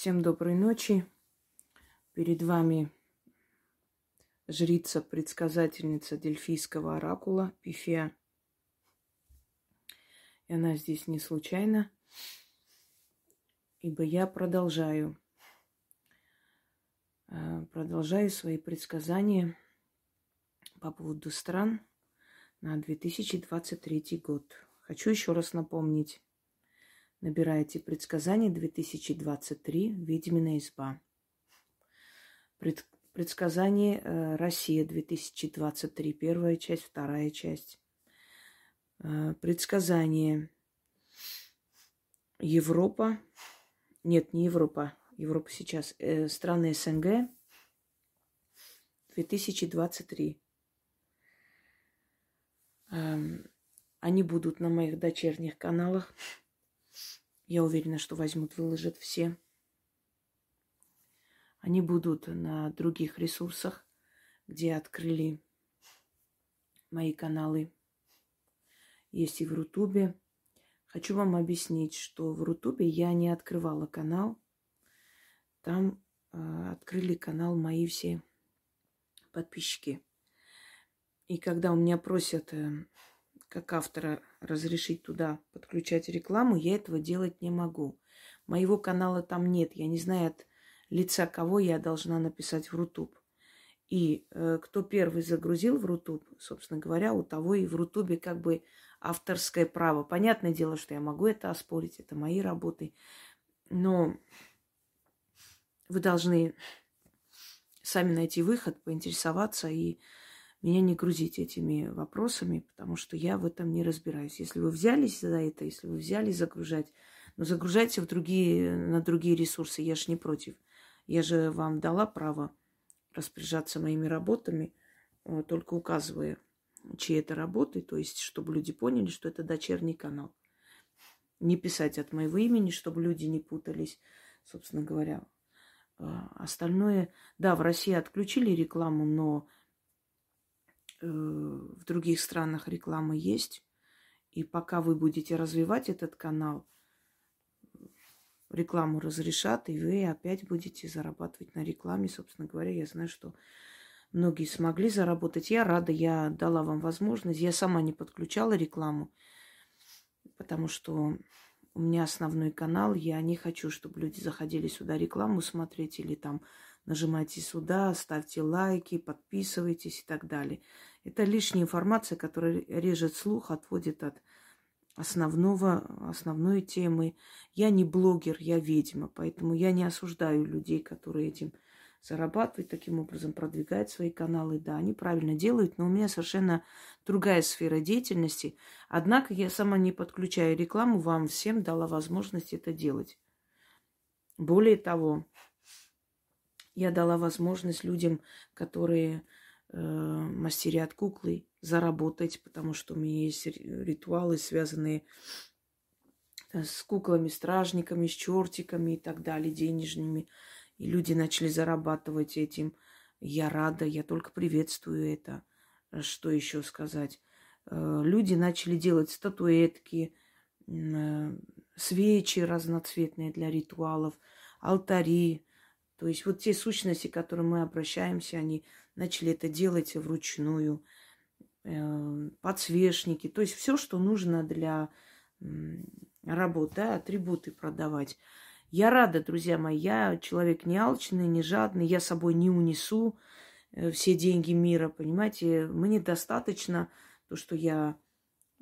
Всем доброй ночи. Перед вами жрица-предсказательница дельфийского оракула Пифия. И она здесь не случайно, ибо я продолжаю, э, продолжаю свои предсказания по поводу стран на 2023 год. Хочу еще раз напомнить, Набираете предсказание 2023 «Ведьмина изба». Пред, предсказание э, «Россия 2023» первая часть, вторая часть. Э, предсказание Европа. Нет, не Европа. Европа сейчас. Э, страны СНГ 2023. Э, они будут на моих дочерних каналах. Я уверена, что возьмут, выложат все. Они будут на других ресурсах, где открыли мои каналы. Есть и в Рутубе. Хочу вам объяснить, что в Рутубе я не открывала канал. Там э, открыли канал мои все подписчики. И когда у меня просят э, как автора разрешить туда подключать рекламу, я этого делать не могу. Моего канала там нет. Я не знаю, от лица кого я должна написать в Рутуб. И э, кто первый загрузил в Рутуб, собственно говоря, у того и в Рутубе как бы авторское право. Понятное дело, что я могу это оспорить, это мои работы. Но вы должны сами найти выход, поинтересоваться и меня не грузить этими вопросами, потому что я в этом не разбираюсь. Если вы взялись за это, если вы взяли загружать, но загружайте в другие, на другие ресурсы, я же не против. Я же вам дала право распоряжаться моими работами, э, только указывая, чьи это работы, то есть, чтобы люди поняли, что это дочерний канал. Не писать от моего имени, чтобы люди не путались, собственно говоря. Э, остальное, да, в России отключили рекламу, но в других странах реклама есть. И пока вы будете развивать этот канал, рекламу разрешат, и вы опять будете зарабатывать на рекламе. Собственно говоря, я знаю, что многие смогли заработать. Я рада, я дала вам возможность. Я сама не подключала рекламу, потому что у меня основной канал. Я не хочу, чтобы люди заходили сюда рекламу смотреть или там нажимайте сюда, ставьте лайки, подписывайтесь и так далее. Это лишняя информация, которая режет слух, отводит от основного, основной темы. Я не блогер, я ведьма, поэтому я не осуждаю людей, которые этим зарабатывают, таким образом продвигают свои каналы. Да, они правильно делают, но у меня совершенно другая сфера деятельности. Однако я сама не подключаю рекламу, вам всем дала возможность это делать. Более того, я дала возможность людям, которые э, мастерят куклы, заработать, потому что у меня есть ритуалы, связанные с куклами, стражниками, с чертиками и так далее, денежными. И люди начали зарабатывать этим. Я рада, я только приветствую это. Что еще сказать? Э, люди начали делать статуэтки, э, свечи разноцветные для ритуалов, алтари, то есть вот те сущности, к которым мы обращаемся, они начали это делать вручную, э, подсвечники, то есть все, что нужно для работы, да, атрибуты продавать. Я рада, друзья мои, я человек не алчный, не жадный, я собой не унесу э, все деньги мира, понимаете, мне достаточно то, что я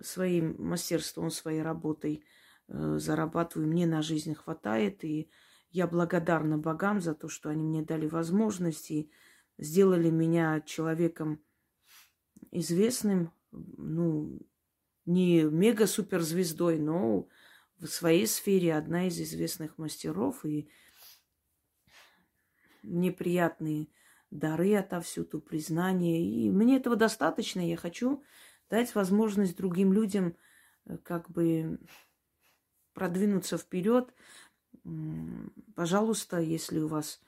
своим мастерством, своей работой э, зарабатываю, мне на жизнь хватает, и я благодарна богам за то, что они мне дали возможность и сделали меня человеком известным, ну, не мега-суперзвездой, но в своей сфере одна из известных мастеров. И мне приятные дары отовсюду, признания. И мне этого достаточно. Я хочу дать возможность другим людям э, как бы продвинуться вперед, Пожалуйста, если у вас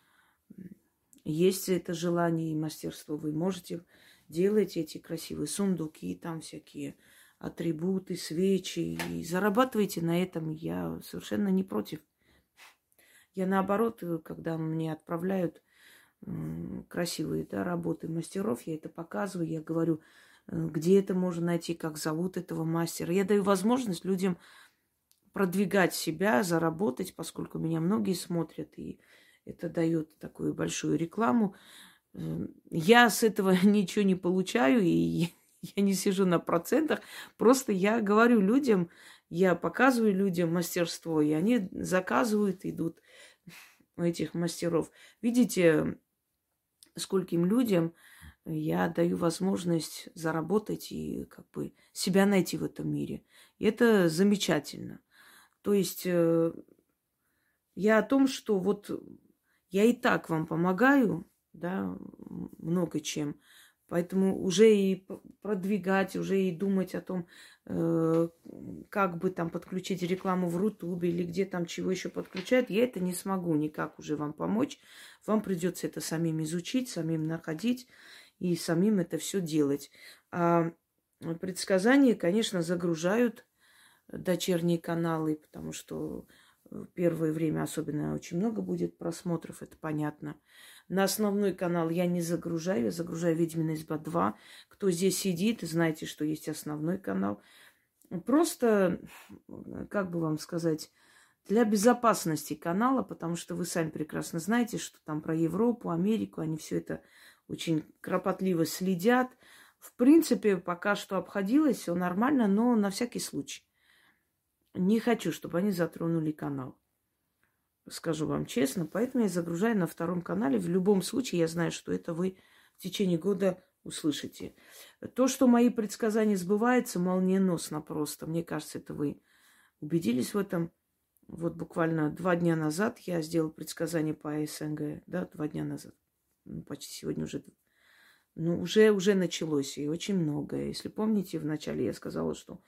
есть это желание и мастерство, вы можете делать эти красивые сундуки, там всякие атрибуты, свечи, и зарабатывайте на этом. Я совершенно не против. Я наоборот, э, когда мне отправляют красивые да, работы мастеров, я это показываю, я говорю, э, где это можно найти, как зовут этого мастера. Я даю возможность людям продвигать себя, заработать, поскольку меня многие смотрят, и это дает такую большую рекламу. Эм, я с этого ничего не получаю, и я не сижу на процентах. Просто я говорю людям, я показываю людям мастерство, и они заказывают, идут у этих мастеров. Видите, скольким людям я даю возможность заработать и как бы себя найти в этом мире. И это замечательно. То есть э, я о том, что вот я и так вам помогаю, да, много чем. Поэтому уже и продвигать, уже и думать о том, э, как бы там подключить рекламу в Рутубе или где там чего еще подключают, я это не смогу никак уже вам помочь. Вам придется это самим изучить, самим находить и самим это все делать. А предсказания, конечно, загружают дочерние каналы, потому что в первое время особенно очень много будет просмотров, это понятно. На основной канал я не загружаю, я загружаю «Ведьмина изба 2». Кто здесь сидит, знаете, что есть основной канал. Просто, как бы вам сказать, для безопасности канала, потому что вы сами прекрасно знаете, что там про Европу, Америку, они все это очень кропотливо следят. В принципе, пока что обходилось, все нормально, но на всякий случай. Не хочу, чтобы они затронули канал скажу вам честно. Поэтому я загружаю на втором канале. В любом случае, я знаю, что это вы в течение года услышите. То, что мои предсказания сбываются, молниеносно просто. Мне кажется, это вы убедились в этом. Вот буквально два дня назад я сделал предсказание по СНГ. Да, два дня назад. Ну, почти сегодня уже ну, уже, уже началось, и очень многое. Если помните, вначале я сказала, что,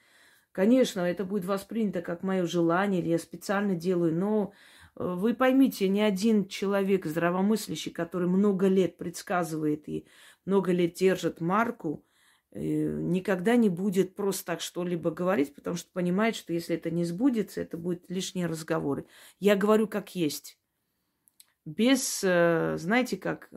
конечно, это будет воспринято как мое желание, или я специально делаю, но вы поймите, ни один человек здравомыслящий, который много лет предсказывает и много лет держит марку, э, никогда не будет просто так что-либо говорить, потому что понимает, что если это не сбудется, это будет лишние разговоры. Я говорю как есть. Без, э, знаете, как,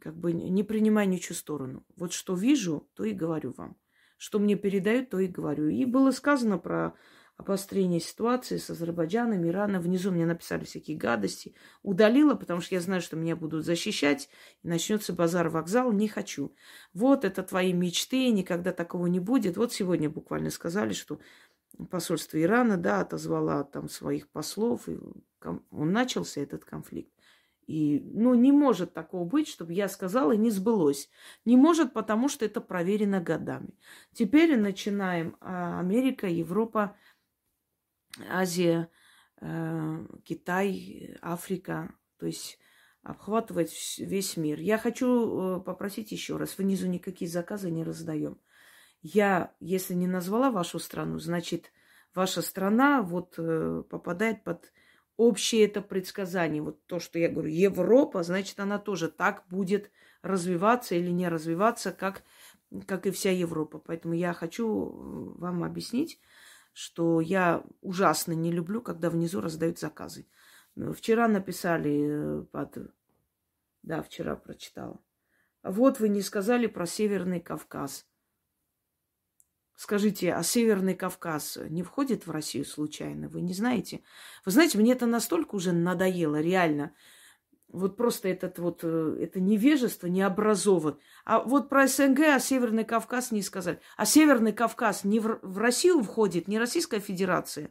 как бы не принимая ничью сторону. Вот что вижу, то и говорю вам. Что мне передают, то и говорю. И было сказано про обострение ситуации с Азербайджаном, Ираном. Внизу мне написали всякие гадости. Удалила, потому что я знаю, что меня будут защищать. И начнется базар-вокзал. Не хочу. Вот это твои мечты, никогда такого не будет. Вот сегодня буквально сказали, что посольство Ирана, да, отозвала там своих послов. И он начался, этот конфликт. И, ну, не может такого быть, чтобы я сказала, и не сбылось. Не может, потому что это проверено годами. Теперь начинаем а, Америка, Европа, Азия, э, Китай, Африка, то есть обхватывать весь мир. Я хочу э, попросить еще раз, внизу никакие заказы не раздаем. Я, если не назвала вашу страну, значит, ваша страна вот э, попадает под общее это предсказание. Вот то, что я говорю, Европа, значит, она тоже так будет развиваться или не развиваться, как, как и вся Европа. Поэтому я хочу вам объяснить, что я ужасно не люблю, когда внизу раздают заказы. Ну, вчера написали э, под... Да, вчера прочитала. Вот вы не сказали про Северный Кавказ. Скажите, а Северный Кавказ не входит в Россию случайно? Вы не знаете? Вы знаете, мне это настолько уже надоело, реально вот просто этот вот, э, это невежество, не образован. А вот про СНГ, а Северный Кавказ не сказали. А Северный Кавказ не в, в Россию входит, не Российская Федерация.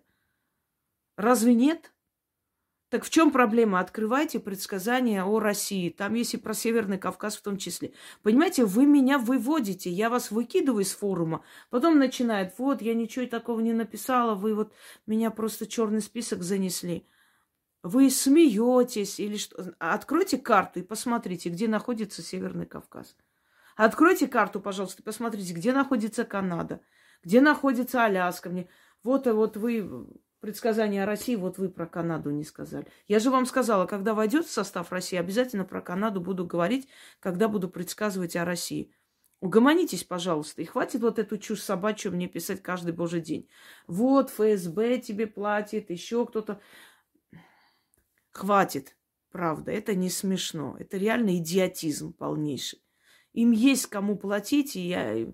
Разве нет? Так в чем проблема? Открывайте предсказания о России. Там есть и про Северный Кавказ в том числе. Понимаете, вы меня выводите, я вас выкидываю из форума. Потом начинает, вот, я ничего такого не написала, вы вот меня просто черный список занесли вы смеетесь или что. Откройте карту и посмотрите, где находится Северный Кавказ. Откройте карту, пожалуйста, и посмотрите, где находится Канада, где находится Аляска. Мне... Вот, вот вы предсказание о России, вот вы про Канаду не сказали. Я же вам сказала, когда войдет в состав России, обязательно про Канаду буду говорить, когда буду предсказывать о России. Угомонитесь, пожалуйста, и хватит вот эту чушь собачью мне писать каждый божий день. Вот ФСБ тебе платит, еще кто-то. Хватит, правда, это не смешно. Это реально идиотизм полнейший. Им есть кому платить, и я,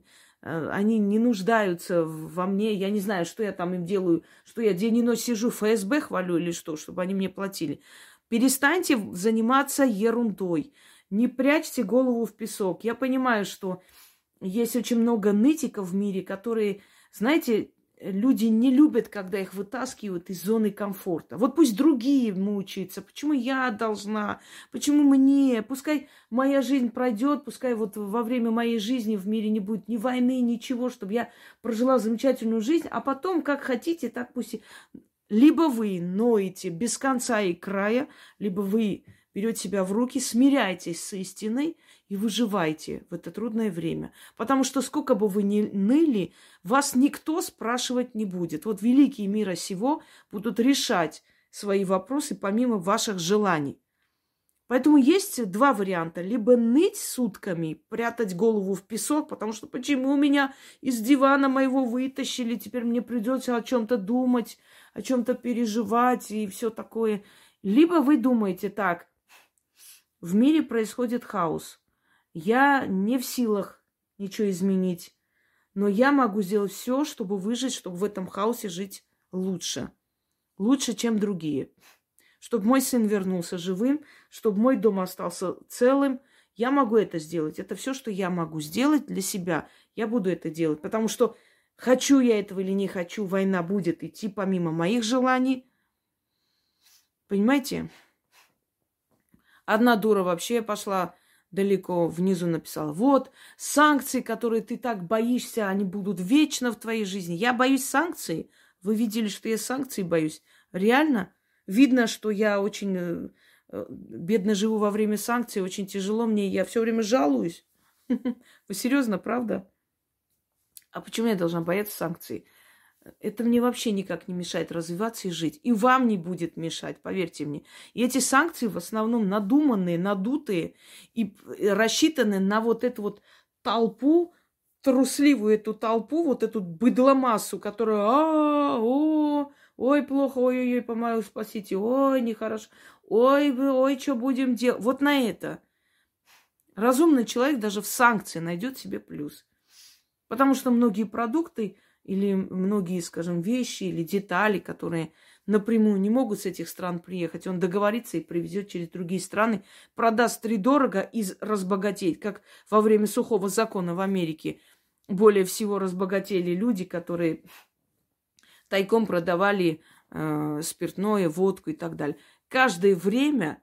они не нуждаются во мне. Я не знаю, что я там им делаю, что я день и ночь сижу, ФСБ хвалю или что, чтобы они мне платили. Перестаньте заниматься ерундой. Не прячьте голову в песок. Я понимаю, что есть очень много нытиков в мире, которые, знаете, люди не любят, когда их вытаскивают из зоны комфорта. Вот пусть другие мучаются. Почему я должна? Почему мне? Пускай моя жизнь пройдет, пускай вот во время моей жизни в мире не будет ни войны, ничего, чтобы я прожила замечательную жизнь, а потом, как хотите, так пусть... Либо вы ноете без конца и края, либо вы берете себя в руки, смиряйтесь с истиной и выживайте в это трудное время. Потому что сколько бы вы ни ныли, вас никто спрашивать не будет. Вот великие мира сего будут решать свои вопросы помимо ваших желаний. Поэтому есть два варианта. Либо ныть сутками, прятать голову в песок, потому что почему меня из дивана моего вытащили, теперь мне придется о чем-то думать, о чем-то переживать и все такое. Либо вы думаете так, в мире происходит хаос. Я не в силах ничего изменить, но я могу сделать все, чтобы выжить, чтобы в этом хаосе жить лучше. Лучше, чем другие. Чтобы мой сын вернулся живым, чтобы мой дом остался целым. Я могу это сделать. Это все, что я могу сделать для себя. Я буду это делать. Потому что хочу я этого или не хочу, война будет идти помимо моих желаний. Понимаете? Одна дура вообще пошла далеко внизу написала, вот, санкции, которые ты так боишься, они будут вечно в твоей жизни. Я боюсь санкций. Вы видели, что я санкций боюсь? Реально? Видно, что я очень э, э, бедно живу во время санкций, очень тяжело мне, я все время жалуюсь. Вы серьезно, правда? А почему я должна бояться санкций? Это мне вообще никак не мешает развиваться и жить. И вам не будет мешать, поверьте мне. И эти санкции в основном надуманные, надутые и рассчитаны на вот эту вот толпу, трусливую эту толпу, вот эту быдломассу, которая а, о, ой, плохо, ой-ой-ой, помогу, спасите, ой, нехорошо, ой, вы, ой, что будем делать? Вот на это. Разумный человек даже в санкции найдет себе плюс. Потому что многие продукты или многие, скажем, вещи или детали, которые напрямую не могут с этих стран приехать, он договорится и привезет через другие страны, продаст три дорого и разбогатеет, как во время сухого закона в Америке. Более всего разбогатели люди, которые тайком продавали э, спиртное, водку и так далее. Каждое время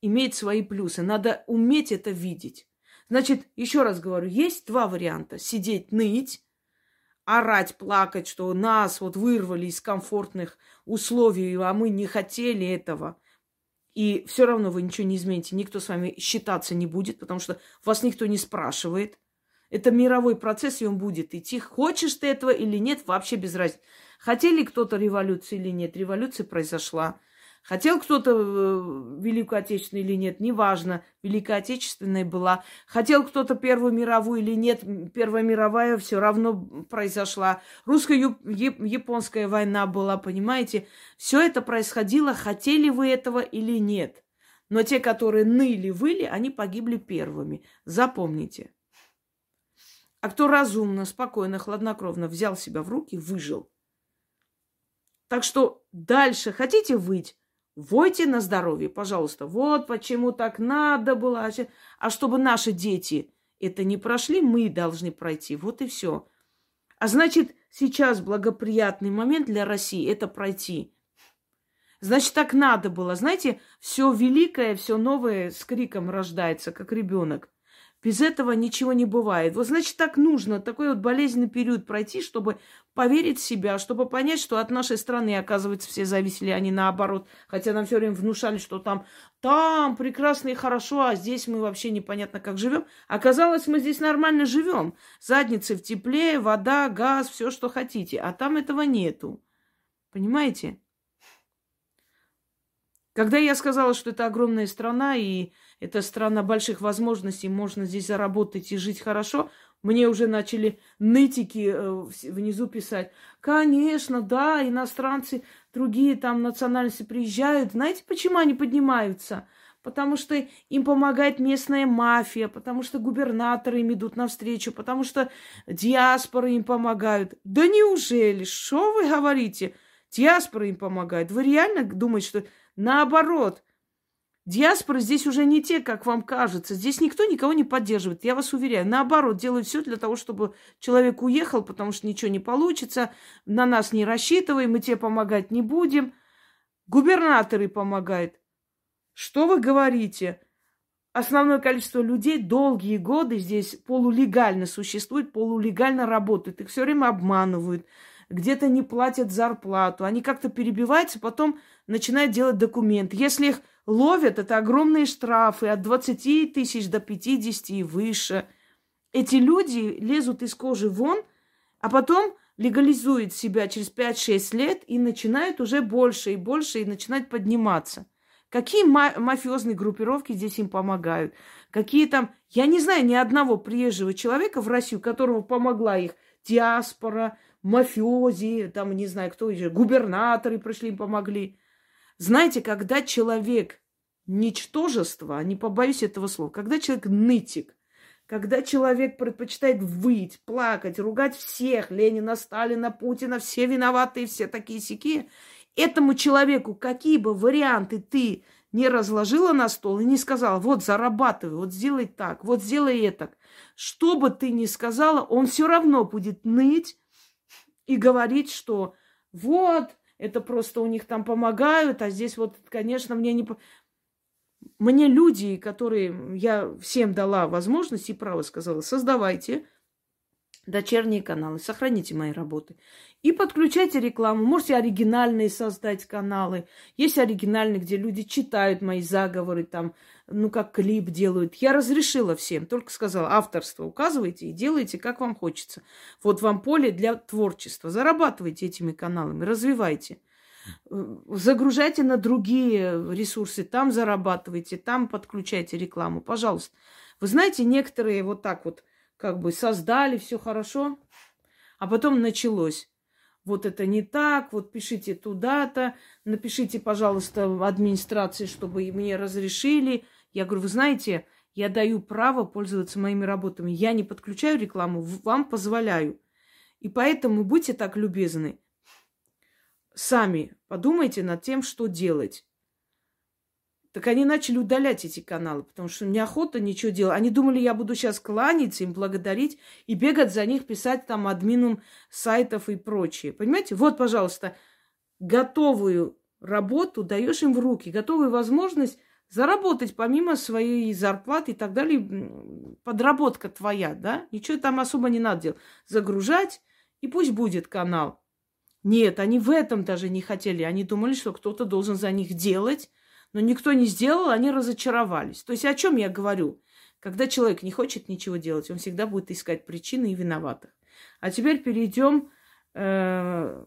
имеет свои плюсы. Надо уметь это видеть. Значит, еще раз говорю, есть два варианта. Сидеть, ныть, орать, плакать, что нас вот вырвали из комфортных условий, а мы не хотели этого. И все равно вы ничего не измените. Никто с вами считаться не будет, потому что вас никто не спрашивает. Это мировой процесс, и он будет идти. Хочешь ты этого или нет, вообще без разницы. Хотели кто-то революции или нет, революция произошла. Хотел кто-то э, Великую Отечественную или нет, неважно, Великая Отечественная была. Хотел кто-то Первую мировую или нет, Первая мировая все равно произошла. Русско-японская война была, понимаете? Все это происходило, хотели вы этого или нет. Но те, которые ныли, выли, они погибли первыми. Запомните. А кто разумно, спокойно, хладнокровно взял себя в руки, выжил. Так что дальше хотите выть? Войте на здоровье, пожалуйста. Вот почему так надо было. А чтобы наши дети это не прошли, мы должны пройти. Вот и все. А значит, сейчас благоприятный момент для России это пройти. Значит, так надо было. Знаете, все великое, все новое с криком рождается, как ребенок. Без этого ничего не бывает. Вот значит, так нужно такой вот болезненный период пройти, чтобы поверить в себя, чтобы понять, что от нашей страны, оказывается, все зависели, а не наоборот. Хотя нам все время внушали, что там, там прекрасно и хорошо, а здесь мы вообще непонятно как живем. Оказалось, мы здесь нормально живем. Задницы в тепле, вода, газ, все, что хотите. А там этого нету. Понимаете? Когда я сказала, что это огромная страна, и это страна больших возможностей, можно здесь заработать и жить хорошо, Мне уже начали нытики э, внизу писать. Конечно, да, иностранцы, другие там национальности приезжают. Знаете, почему они поднимаются? Потому что им помогает местная мафия, потому что губернаторы им идут навстречу, потому что диаспоры им помогают. Да неужели? Что вы говорите? Диаспора им помогает. Вы реально думаете, что наоборот – Диаспоры здесь уже не те, как вам кажется. Здесь никто никого не поддерживает, я вас уверяю. Наоборот, делают все для того, чтобы человек уехал, потому что ничего не получится, на нас не рассчитывай, мы тебе помогать не будем. Губернаторы помогают. Что вы говорите? Основное количество людей долгие годы здесь полулегально существует, полулегально работают. Их все время обманывают, где-то не платят зарплату. Они как-то перебиваются, потом начинают делать документы. Если их ловят, это огромные штрафы от 20 тысяч до 50 и выше. Эти люди лезут из кожи вон, а потом легализуют себя через 5-6 лет и начинают уже больше и больше и начинают подниматься. Какие ма- мафиозные группировки здесь им помогают? Какие там... Я не знаю ни одного приезжего человека в Россию, которого помогла их диаспора, мафиози, там, не знаю, кто еще, губернаторы пришли, им помогли. Знаете, когда человек ничтожество, не побоюсь этого слова, когда человек нытик, когда человек предпочитает выть, плакать, ругать всех, Ленина, Сталина, Путина, все виноваты, все такие сики, этому человеку какие бы варианты ты не разложила на стол и не сказала, вот зарабатывай, вот сделай так, вот сделай это. Что бы ты ни сказала, он все равно будет ныть и говорить, что вот, это просто у них там помогают, а здесь вот, конечно, мне не... Мне люди, которые... Я всем дала возможность и право сказала, создавайте дочерние каналы, сохраните мои работы. И подключайте рекламу. Можете оригинальные создать каналы. Есть оригинальные, где люди читают мои заговоры, там, ну, как клип делают. Я разрешила всем, только сказала, авторство указывайте и делайте, как вам хочется. Вот вам поле для творчества. Зарабатывайте этими каналами, развивайте. Загружайте на другие ресурсы, там зарабатывайте, там подключайте рекламу, пожалуйста. Вы знаете, некоторые вот так вот как бы создали, все хорошо, а потом началось вот это не так, вот пишите туда-то, напишите, пожалуйста, администрации, чтобы мне разрешили. Я говорю, вы знаете, я даю право пользоваться моими работами. Я не подключаю рекламу, вам позволяю. И поэтому будьте так любезны. Сами подумайте над тем, что делать. Так они начали удалять эти каналы, потому что неохота ничего делать. Они думали, я буду сейчас кланяться, им благодарить и бегать за них, писать там админам сайтов и прочее. Понимаете? Вот, пожалуйста, готовую работу даешь им в руки, готовую возможность заработать помимо своей зарплаты и так далее. Подработка твоя, да? Ничего там особо не надо делать. Загружать, и пусть будет канал. Нет, они в этом даже не хотели. Они думали, что кто-то должен за них делать, но никто не сделал, они разочаровались. То есть о чем я говорю? Когда человек не хочет ничего делать, он всегда будет искать причины и виноватых. А теперь перейдем э,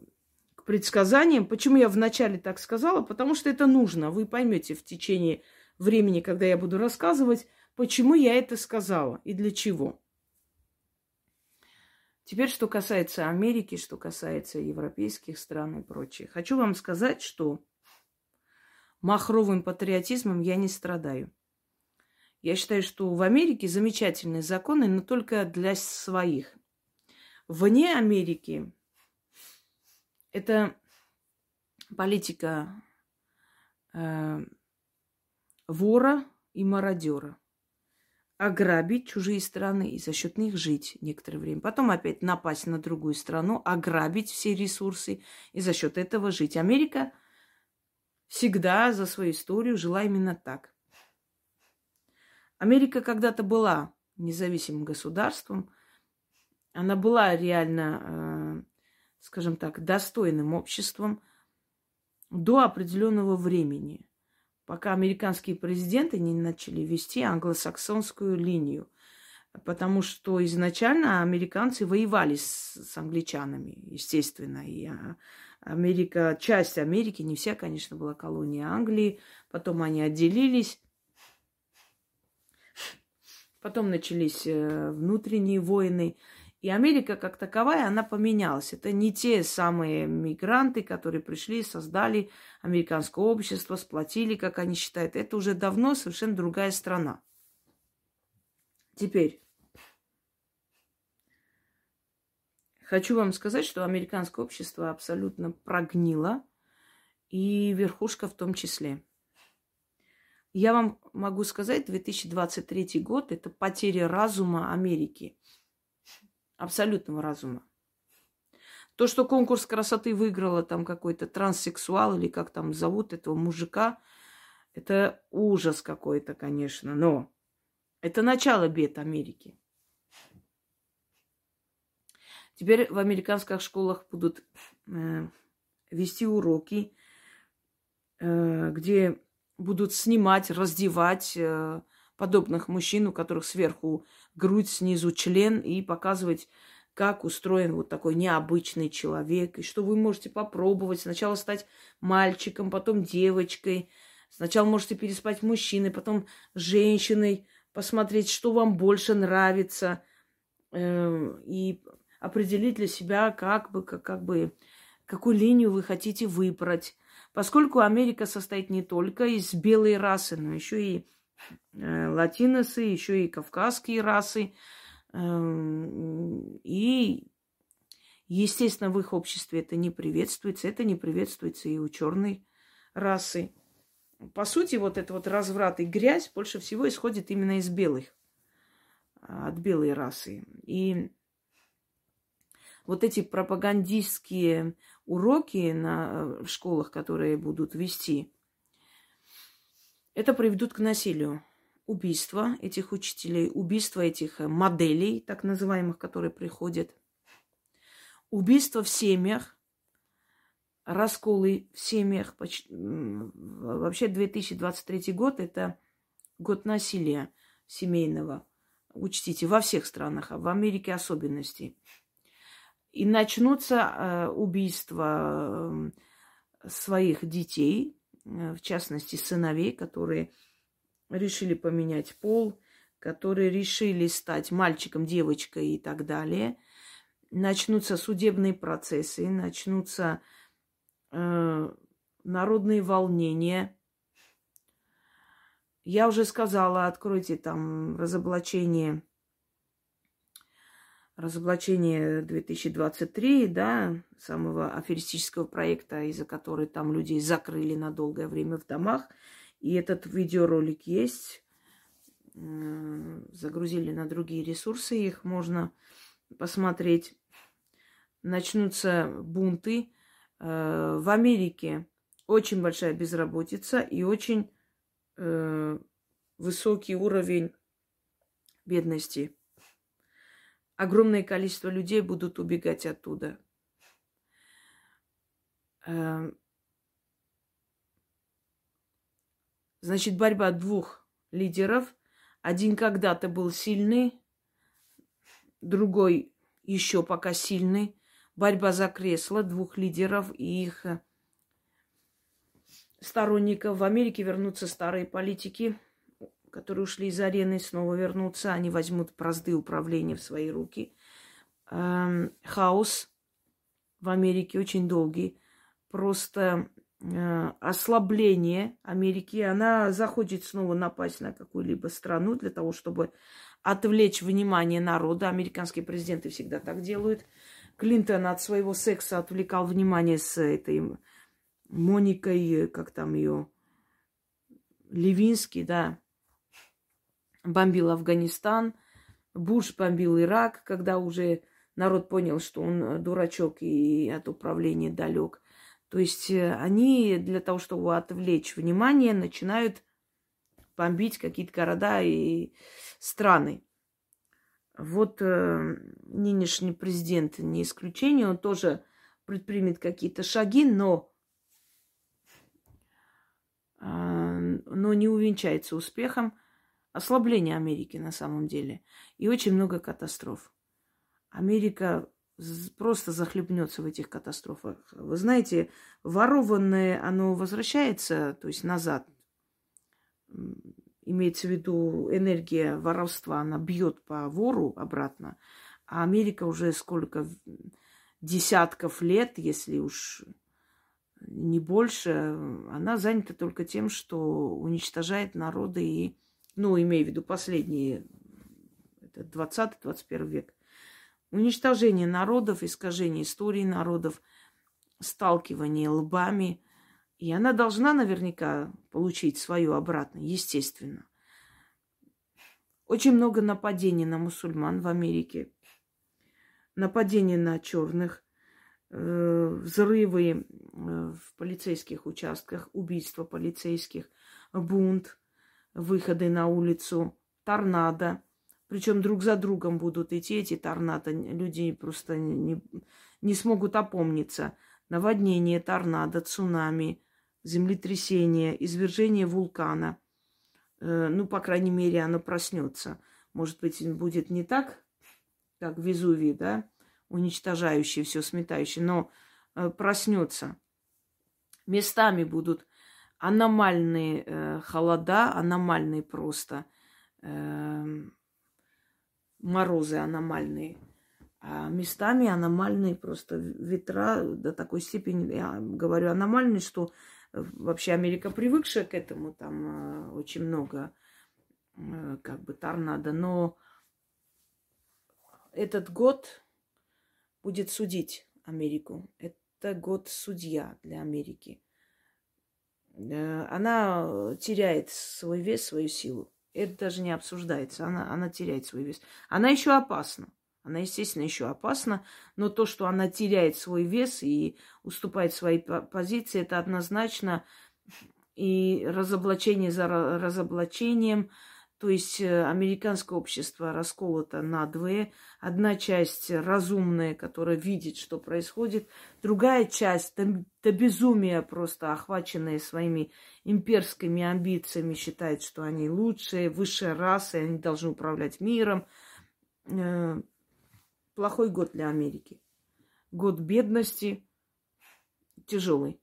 к предсказаниям. Почему я вначале так сказала? Потому что это нужно. Вы поймете в течение времени, когда я буду рассказывать, почему я это сказала и для чего. Теперь, что касается Америки, что касается европейских стран и прочее. Хочу вам сказать, что махровым патриотизмом я не страдаю. Я считаю, что в Америке замечательные законы, но только для своих. Вне Америки это политика э, вора и мародера. Ограбить чужие страны и за счет них жить некоторое время. Потом опять напасть на другую страну, ограбить все ресурсы и за счет этого жить. Америка – всегда за свою историю жила именно так. Америка когда-то была независимым государством. Она была реально, э, скажем так, достойным обществом до определенного времени, пока американские президенты не начали вести англосаксонскую линию. Потому что изначально американцы воевали с, с англичанами, естественно, и а, Америка, часть Америки, не вся, конечно, была колония Англии. Потом они отделились. Потом начались э, внутренние войны. И Америка как таковая, она поменялась. Это не те самые мигранты, которые пришли, создали американское общество, сплотили, как они считают. Это уже давно совершенно другая страна. Теперь, хочу вам сказать, что американское общество абсолютно прогнило, и верхушка в том числе. Я вам могу сказать, 2023 год – это потеря разума Америки – абсолютного разума. То, что конкурс красоты выиграла там какой-то транссексуал или как там зовут этого мужика, это ужас какой-то, конечно, но это начало бед Америки. Теперь в американских школах будут э, вести уроки, э, где будут снимать, раздевать э, подобных мужчин, у которых сверху грудь, снизу член, и показывать, как устроен вот такой необычный человек, и что вы можете попробовать. Сначала стать мальчиком, потом девочкой. Сначала можете переспать мужчиной, потом женщиной, посмотреть, что вам больше нравится, э, и определить для себя, как бы, как, как бы, какую линию вы хотите выбрать. Поскольку Америка состоит не только из белой расы, но еще и Э, латиносы, еще и кавказские расы. Эм, и, естественно, в их обществе это не приветствуется. Это не приветствуется и у черной расы. По сути, вот этот вот разврат и грязь больше всего исходит именно из белых, от белой расы. И вот эти пропагандистские уроки на, в школах, которые будут вести, это приведут к насилию. Убийство этих учителей, убийство этих э, моделей, так называемых, которые приходят. Убийство в семьях, расколы в семьях. Вообще 2023 год – это год насилия семейного. Учтите, во всех странах, а в Америке особенности. И начнутся э, убийства э, своих детей, Э, в частности, сыновей, которые решили поменять пол, которые решили стать мальчиком, девочкой и так далее. Начнутся судебные процессы, начнутся э, народные волнения. Я уже сказала, откройте там разоблачение разоблачение 2023, да, самого аферистического проекта, из-за которой там людей закрыли на долгое время в домах. И этот видеоролик есть. Загрузили на другие ресурсы, их можно посмотреть. Начнутся бунты. Э, в Америке очень большая безработица и очень э, высокий уровень бедности огромное количество людей будут убегать оттуда. Эм, значит, борьба двух лидеров. Один когда-то был сильный, другой еще пока сильный. Борьба за кресло двух лидеров и их сторонников. В Америке вернутся старые политики – которые ушли из арены, снова вернутся. Они возьмут бразды управления в свои руки. Эм, хаос в Америке очень долгий. Просто э, ослабление Америки. Она захочет снова напасть на какую-либо страну для того, чтобы отвлечь внимание народа. Американские президенты всегда так делают. Клинтон от своего секса отвлекал внимание с этой Моникой, как там ее, Левинский, да, бомбил Афганистан, Буш бомбил Ирак, когда уже народ понял, что он э, дурачок и от управления далек. То есть э, они для того, чтобы отвлечь внимание, начинают бомбить какие-то города и страны. Вот э, нынешний президент не исключение, он тоже предпримет какие-то шаги, но, э, но не увенчается успехом ослабление Америки на самом деле. И очень много катастроф. Америка просто захлебнется в этих катастрофах. Вы знаете, ворованное, оно возвращается, то есть назад. имеется в виду энергия воровства, она бьет по вору обратно, а Америка уже сколько десятков лет, если уж не больше, она занята только тем, что уничтожает народы и, ну, имея в виду последние, это 20-21 век, уничтожение народов, искажение истории народов, сталкивание лбами. И она должна наверняка получить свое обратно, естественно. Очень много нападений на мусульман в Америке, нападения на черных, Э, взрывы э, в полицейских участках, убийства полицейских, бунт, выходы на улицу, торнадо. Причем друг за другом будут идти эти торнадо. Люди просто не, не смогут опомниться. Наводнение, торнадо, цунами, землетрясение, извержение вулкана. Э, ну, по крайней мере, оно проснется. Может быть, будет не так, как Везувий, да, уничтожающий, все сметающий, но э, проснется. Местами будут аномальные э, холода, аномальные просто э, морозы аномальные. А местами аномальные просто ветра до такой степени, я говорю аномальные, что э, вообще Америка привыкшая к этому, там э, очень много э, как бы торнадо, но этот год будет судить Америку. Это год судья для Америки. Э, она теряет свой вес, свою силу. Это даже не обсуждается. Она, она теряет свой вес. Она еще опасна. Она, естественно, еще опасна, но то, что она теряет свой вес и уступает своей позиции, это однозначно и разоблачение за разоблачением, то есть э, американское общество расколото на две. Одна часть разумная, которая видит, что происходит. Другая часть до, до безумия просто охваченная своими имперскими амбициями, считает, что они лучшие, высшая раса, они должны управлять миром. Э, плохой год для Америки. Год бедности, тяжелый.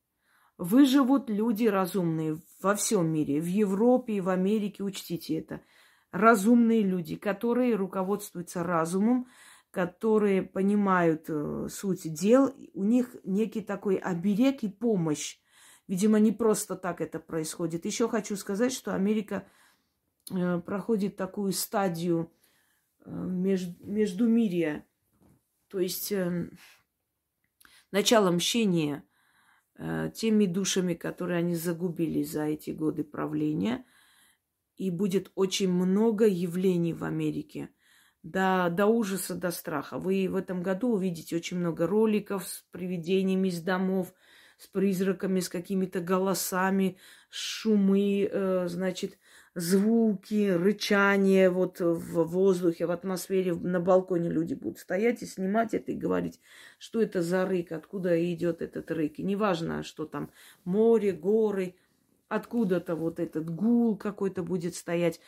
Выживут люди разумные во всем мире, в Европе и в Америке, учтите это. Разумные люди, которые руководствуются разумом, которые понимают э, суть дел, у них некий такой оберег и помощь. Видимо, не просто так это происходит. Еще хочу сказать, что Америка э, проходит такую стадию э, между, междумирия, то есть э, начало мщения – теми душами, которые они загубили за эти годы правления. И будет очень много явлений в Америке. До, до ужаса, до страха. Вы в этом году увидите очень много роликов с привидениями из домов, с призраками, с какими-то голосами, шумы, э, значит, звуки, рычание вот в воздухе, в атмосфере, на балконе люди будут стоять и снимать это и говорить, что это за рык, откуда идет этот рык. И неважно, что там море, горы, откуда-то вот этот гул какой-то будет стоять,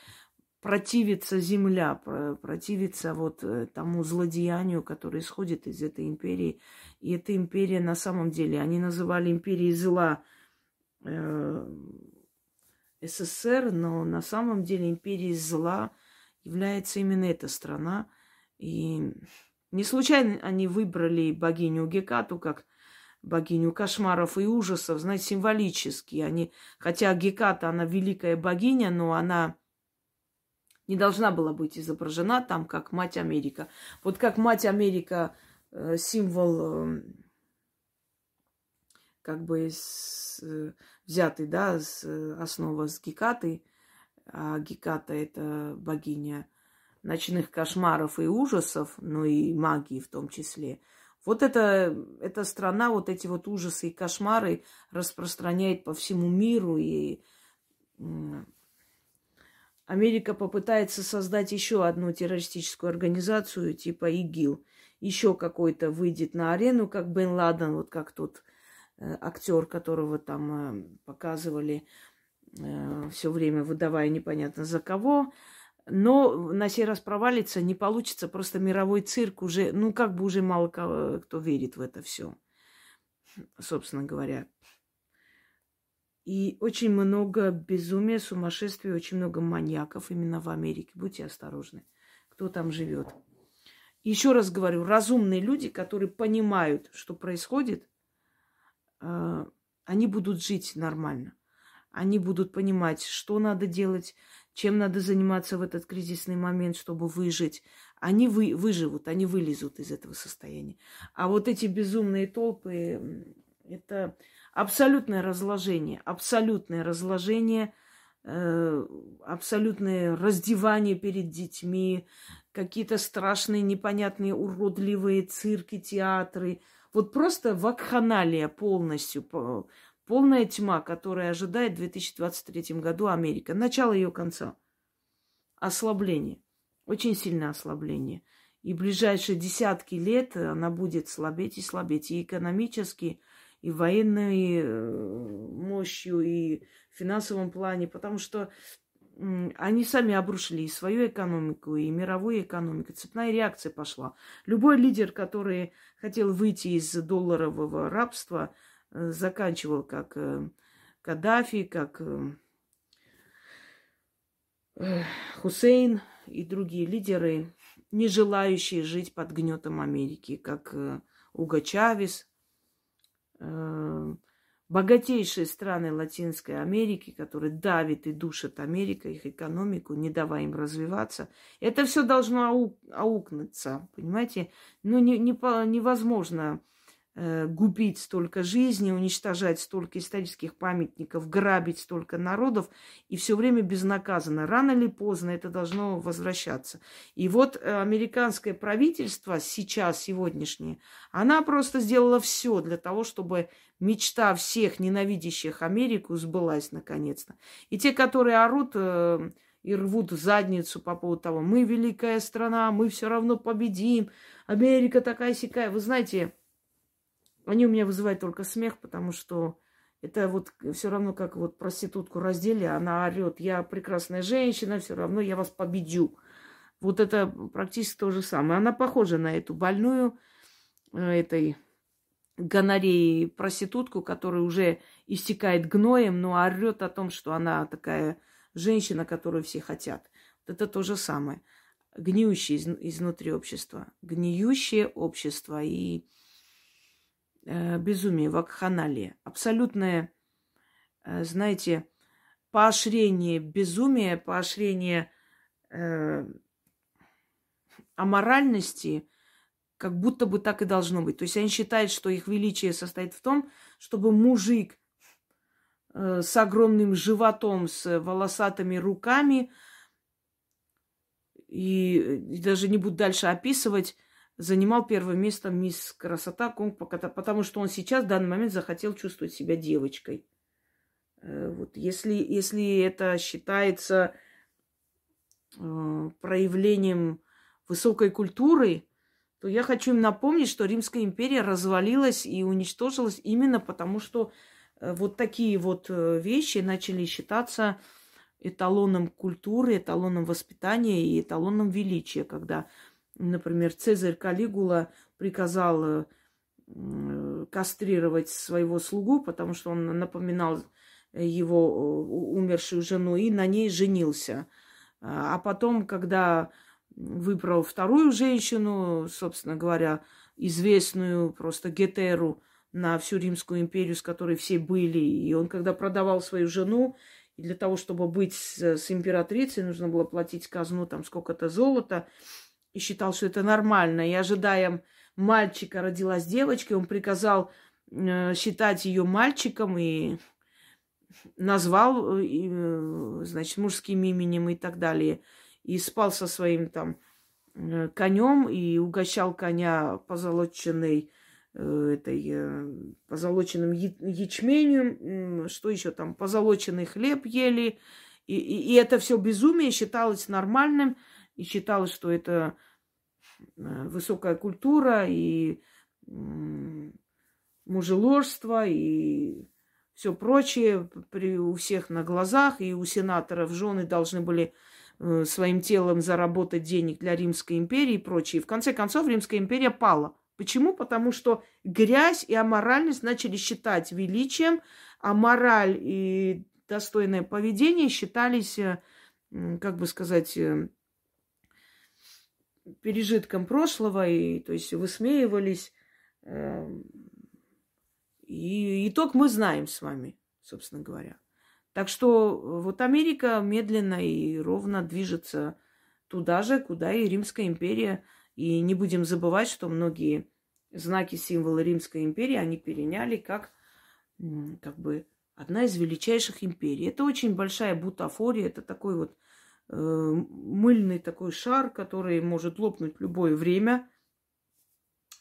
противится земля, противится вот э, тому злодеянию, которое исходит из этой империи. И эта империя на самом деле, они называли империей зла, э, СССР, но на самом деле империей зла является именно эта страна. И не случайно они выбрали богиню Гекату как богиню кошмаров и ужасов, знаете, символически. Они, хотя Геката, она великая богиня, но она не должна была быть изображена там как Мать Америка. Вот как Мать Америка э, символ э, как бы э, взятый, да, с э, основа с Гекаты, а Геката это богиня ночных кошмаров и ужасов, ну и магии в том числе. Вот это, эта страна, вот эти вот ужасы и кошмары распространяет по всему миру. И Америка попытается создать еще одну террористическую организацию типа ИГИЛ. Еще какой-то выйдет на арену, как Бен Ладен, вот как тут Э, актер, которого там э, показывали э, все время, выдавая непонятно за кого. Но на сей раз провалится, не получится. Просто мировой цирк уже, ну, как бы уже мало кого, кто верит в это все, собственно говоря. И очень много безумия, сумасшествия, очень много маньяков именно в Америке. Будьте осторожны, кто там живет. Еще раз говорю, разумные люди, которые понимают, что происходит, э, они будут жить нормально. Они будут понимать, что надо делать, чем надо заниматься в этот кризисный момент, чтобы выжить. Они вы, выживут, они вылезут из этого состояния. А вот эти безумные толпы, это абсолютное разложение, абсолютное разложение, э, абсолютное раздевание перед детьми, какие-то страшные, непонятные, уродливые цирки, театры. Вот просто вакханалия полностью, полная тьма, которая ожидает в 2023 году Америка. Начало ее конца. Ослабление. Очень сильное ослабление. И ближайшие десятки лет она будет слабеть и слабеть. И экономически, и военной э, мощью, и в финансовом плане. Потому что они сами обрушили и свою экономику, и мировую экономику. Цепная реакция пошла. Любой лидер, который хотел выйти из долларового рабства, э, заканчивал как э, Каддафи, как Хусейн и другие лидеры, не желающие жить под гнетом Америки, как э, Уго Чавес, э, богатейшие страны Латинской Америки, которые давят и душат Америка, их экономику, не давая им развиваться. Это все должно аук, аукнуться, понимаете? Ну, не, не, невозможно губить столько жизней, уничтожать столько исторических памятников, грабить столько народов и все время безнаказанно. Рано или поздно это должно возвращаться. И вот э, американское правительство сейчас, сегодняшнее, она просто сделала все для того, чтобы мечта всех ненавидящих Америку сбылась наконец-то. И те, которые орут э, и рвут задницу по поводу того, мы великая страна, мы все равно победим, Америка такая сякая. Вы знаете, они у меня вызывают только смех, потому что это вот все равно как вот проститутку раздели, она орет, я прекрасная женщина, все равно я вас победю. Вот это практически то же самое. Она похожа на эту больную э, этой гонореей проститутку, которая уже истекает гноем, но орет о том, что она такая женщина, которую все хотят. Вот это то же самое. Гниющее из, изнутри общества. Гниющее общество. И э, безумие, вакханалия. Абсолютное, э, знаете, поощрение безумия, поощрение э, аморальности, как будто бы так и должно быть. То есть они считают, что их величие состоит в том, чтобы мужик э, с огромным животом, с волосатыми руками, и, и даже не буду дальше описывать, занимал первое место мисс Красота Конг, потому что он сейчас в данный момент захотел чувствовать себя девочкой. Э, вот если, если это считается э, проявлением высокой культуры, то я хочу им напомнить, что Римская империя развалилась и уничтожилась именно потому, что э, вот такие вот вещи начали считаться эталоном культуры, эталоном воспитания и эталоном величия, когда Например, Цезарь Калигула приказал э, кастрировать своего слугу, потому что он напоминал его э, умершую жену и на ней женился. А потом, когда выбрал вторую женщину, собственно говоря, известную просто Гетеру на всю Римскую империю, с которой все были, и он когда продавал свою жену, и для того, чтобы быть с, с императрицей, нужно было платить казну там сколько-то золота, и считал, что это нормально. И ожидая мальчика, родилась девочка, он приказал э, считать ее мальчиком и назвал, э, э, значит, мужским именем и так далее. И спал со своим там конем и угощал коня позолоченной этой позолоченным ячменем, что еще там, позолоченный хлеб ели. И, и, и это все безумие считалось нормальным и считалось, что это высокая культура и мужеложство и все прочее при, у всех на глазах, и у сенаторов жены должны были э, своим телом заработать денег для Римской империи и прочее. В конце концов Римская империя пала. Почему? Потому что грязь и аморальность начали считать величием, а мораль и достойное поведение считались, э, как бы сказать, э, пережитком прошлого, и, то есть высмеивались. Эм, и итог мы знаем с вами, собственно говоря. Так что вот Америка медленно и ровно движется туда же, куда и Римская империя. И не будем забывать, что многие знаки, символы Римской империи они переняли как, как бы одна из величайших империй. Это очень большая бутафория, это такой вот э, мыльный такой шар, который может лопнуть в любое время.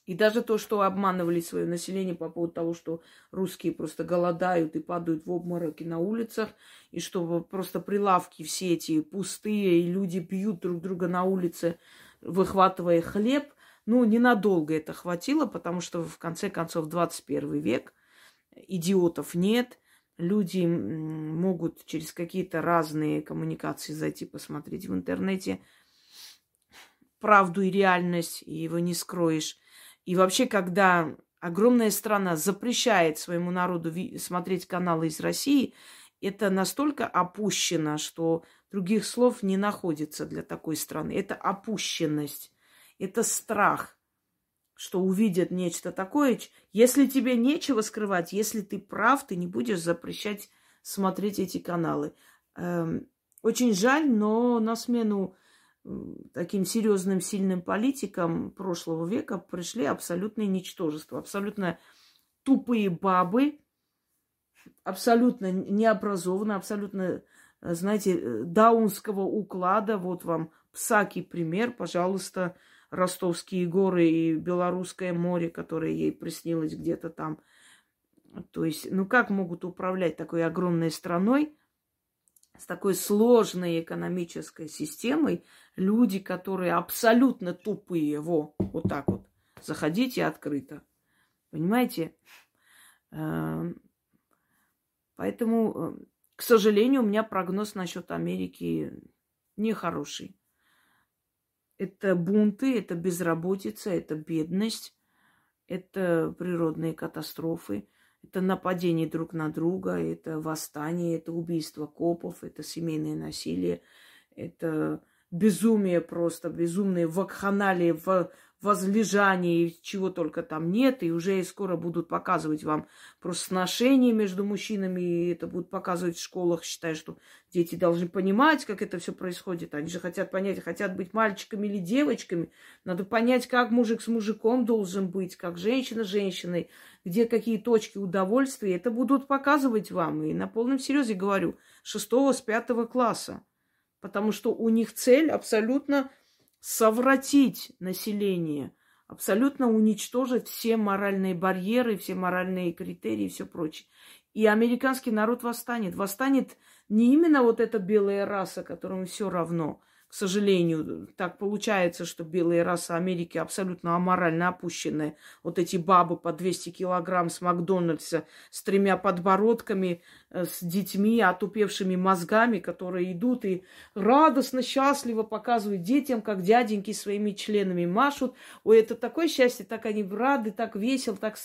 И даже то, что обманывали свое население по поводу того, что русские просто голодают и падают в обмороки на улицах, и что просто прилавки все эти пустые, и люди пьют друг друга на улице, выхватывая хлеб, ну, ненадолго это хватило, потому что в конце концов 21 век, идиотов нет, люди могут через какие-то разные коммуникации зайти посмотреть в интернете правду и реальность, и его не скроешь. И вообще, когда огромная страна запрещает своему народу смотреть каналы из России, это настолько опущено, что других слов не находится для такой страны. Это опущенность, это страх, что увидят нечто такое. Если тебе нечего скрывать, если ты прав, ты не будешь запрещать смотреть эти каналы. Эм, очень жаль, но на смену таким серьезным, сильным политикам прошлого века пришли абсолютные ничтожества, абсолютно тупые бабы, абсолютно необразованные, абсолютно, знаете, даунского уклада. Вот вам Псаки пример, пожалуйста, Ростовские горы и Белорусское море, которое ей приснилось где-то там. То есть, ну как могут управлять такой огромной страной, с такой сложной экономической системой люди, которые абсолютно тупые, во, вот так вот, заходите открыто. Понимаете? Эм, поэтому, э, к сожалению, у меня прогноз насчет Америки нехороший. Это бунты, это безработица, это бедность, это природные катастрофы. Это нападение друг на друга, это восстание, это убийство копов, это семейное насилие, это безумие просто, безумные вакханалии, в возлежании, чего только там нет, и уже скоро будут показывать вам просто сношения между мужчинами, и это будут показывать в школах, считая, что дети должны понимать, как это все происходит. Они же хотят понять, хотят быть мальчиками или девочками. Надо понять, как мужик с мужиком должен быть, как женщина с женщиной, где какие точки удовольствия. Это будут показывать вам. И на полном серьезе говорю, шестого с пятого класса. Потому что у них цель абсолютно совратить население, абсолютно уничтожить все моральные барьеры, все моральные критерии и все прочее. И американский народ восстанет. Восстанет не именно вот эта белая раса, которому все равно – к сожалению, так получается, что белая раса Америки абсолютно аморально опущенная. Вот эти бабы по 200 килограмм с Макдональдса, с тремя подбородками, э, с детьми, отупевшими мозгами, которые идут и радостно, счастливо показывают детям, как дяденьки своими членами машут. Ой, это такое счастье, так они рады, так весело, так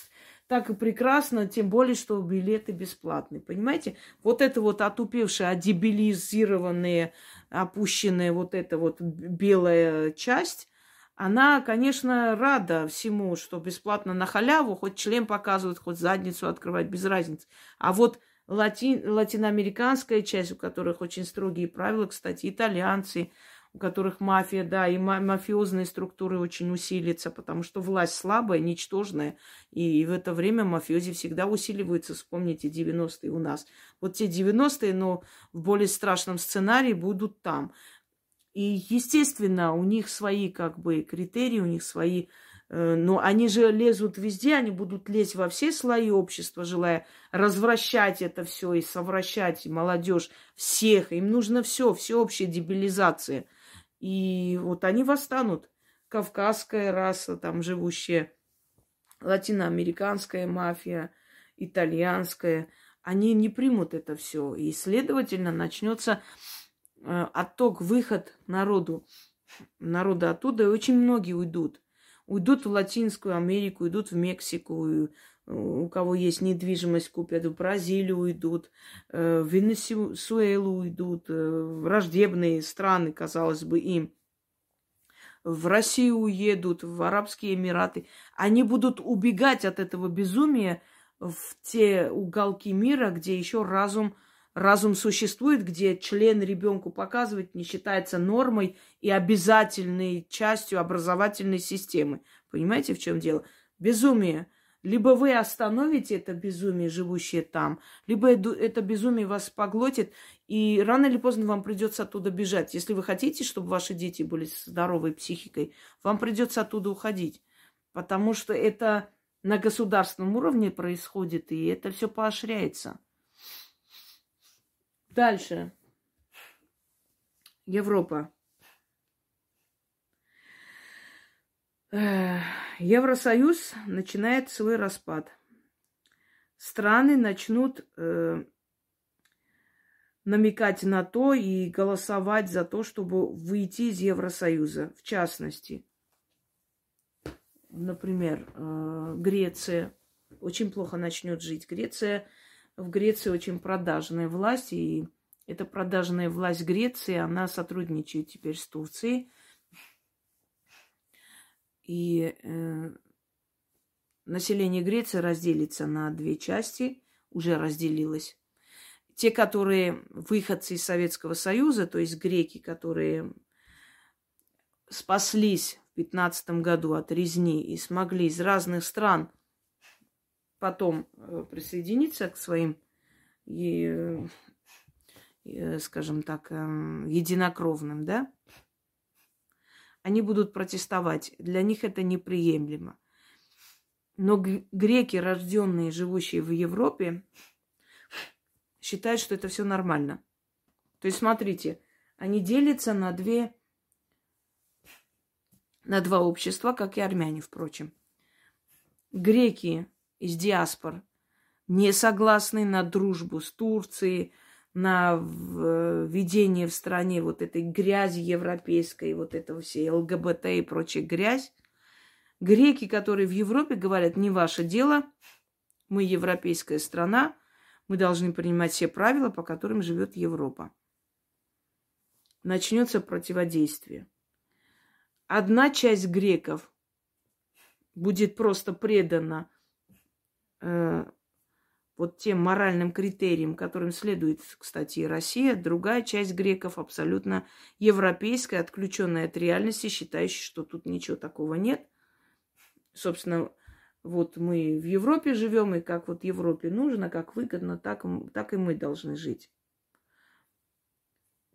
так и прекрасно, тем более, что билеты бесплатные. Понимаете? Вот это вот отупевшие, одебилизированные, опущенная вот эта вот белая часть, она, конечно, рада всему, что бесплатно на халяву, хоть член показывают, хоть задницу открывать, без разницы. А вот лати... латиноамериканская часть, у которых очень строгие правила, кстати, итальянцы, которых мафия, да, и мафиозные структуры очень усилятся, потому что власть слабая, ничтожная, и в это время мафиози всегда усиливаются. Вспомните 90-е у нас. Вот те 90-е, но в более страшном сценарии будут там. И, естественно, у них свои как бы критерии, у них свои э, но они же лезут везде, они будут лезть во все слои общества, желая развращать это все и совращать молодежь всех. Им нужно все, всеобщая дебилизация – и вот они восстанут. Кавказская раса, там живущая, латиноамериканская мафия, итальянская, они не примут это все. И, следовательно, начнется э, отток, выход народу, народа оттуда, и очень многие уйдут. Уйдут в Латинскую Америку, уйдут в Мексику, у кого есть недвижимость, купят в Бразилию уйдут, э, в Венесуэлу уйдут, в враждебные страны, казалось бы, им. В Россию уедут, в Арабские Эмираты. Они будут убегать от этого безумия в те уголки мира, где еще разум – разум существует, где член ребенку показывать не считается нормой и обязательной частью образовательной системы. Понимаете, в чем дело? Безумие. Либо вы остановите это безумие, живущее там, либо это безумие вас поглотит, и рано или поздно вам придется оттуда бежать. Если вы хотите, чтобы ваши дети были здоровой психикой, вам придется оттуда уходить. Потому что это на государственном уровне происходит, и это все поощряется. Дальше. Европа. Евросоюз начинает свой распад. Страны начнут э, намекать на то и голосовать за то, чтобы выйти из Евросоюза. В частности, например, э, Греция очень плохо начнет жить. Греция в Греции очень продажная власть, и эта продажная власть Греции, она сотрудничает теперь с Турцией. И э, население Греции разделится на две части, уже разделилось. Те, которые выходцы из Советского Союза, то есть греки, которые спаслись в 15 году от резни и смогли из разных стран потом э, присоединиться к своим, и, и, скажем так, эм, единокровным, да, они будут протестовать. Для них это неприемлемо. Но греки, рожденные, живущие в Европе, считают, что это все нормально. То есть, смотрите, они делятся на две, на два общества, как и армяне, впрочем. Греки из диаспор не согласны на дружбу с Турцией, на введение в стране вот этой грязи европейской, вот этого всей ЛГБТ и прочая грязь. Греки, которые в Европе говорят, не ваше дело, мы европейская страна, мы должны принимать все правила, по которым живет Европа. Начнется противодействие. Одна часть греков будет просто предана э, вот тем моральным критериям, которым следует, кстати, и Россия, другая часть греков абсолютно европейская, отключенная от реальности, считающая, что тут ничего такого нет. Собственно, вот мы в Европе живем, и как вот Европе нужно, как выгодно, так, так и мы должны жить.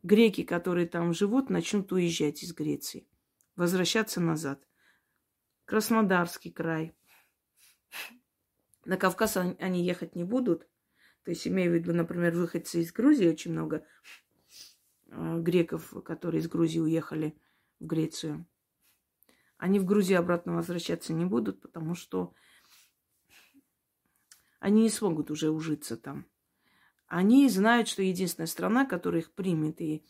Греки, которые там живут, начнут уезжать из Греции, возвращаться назад. Краснодарский край, на Кавказ они ехать не будут. То есть, имею в виду, например, выходцы из Грузии, очень много э, греков, которые из Грузии уехали в Грецию. Они в Грузию обратно возвращаться не будут, потому что они не смогут уже ужиться там. Они знают, что единственная страна, которая их примет и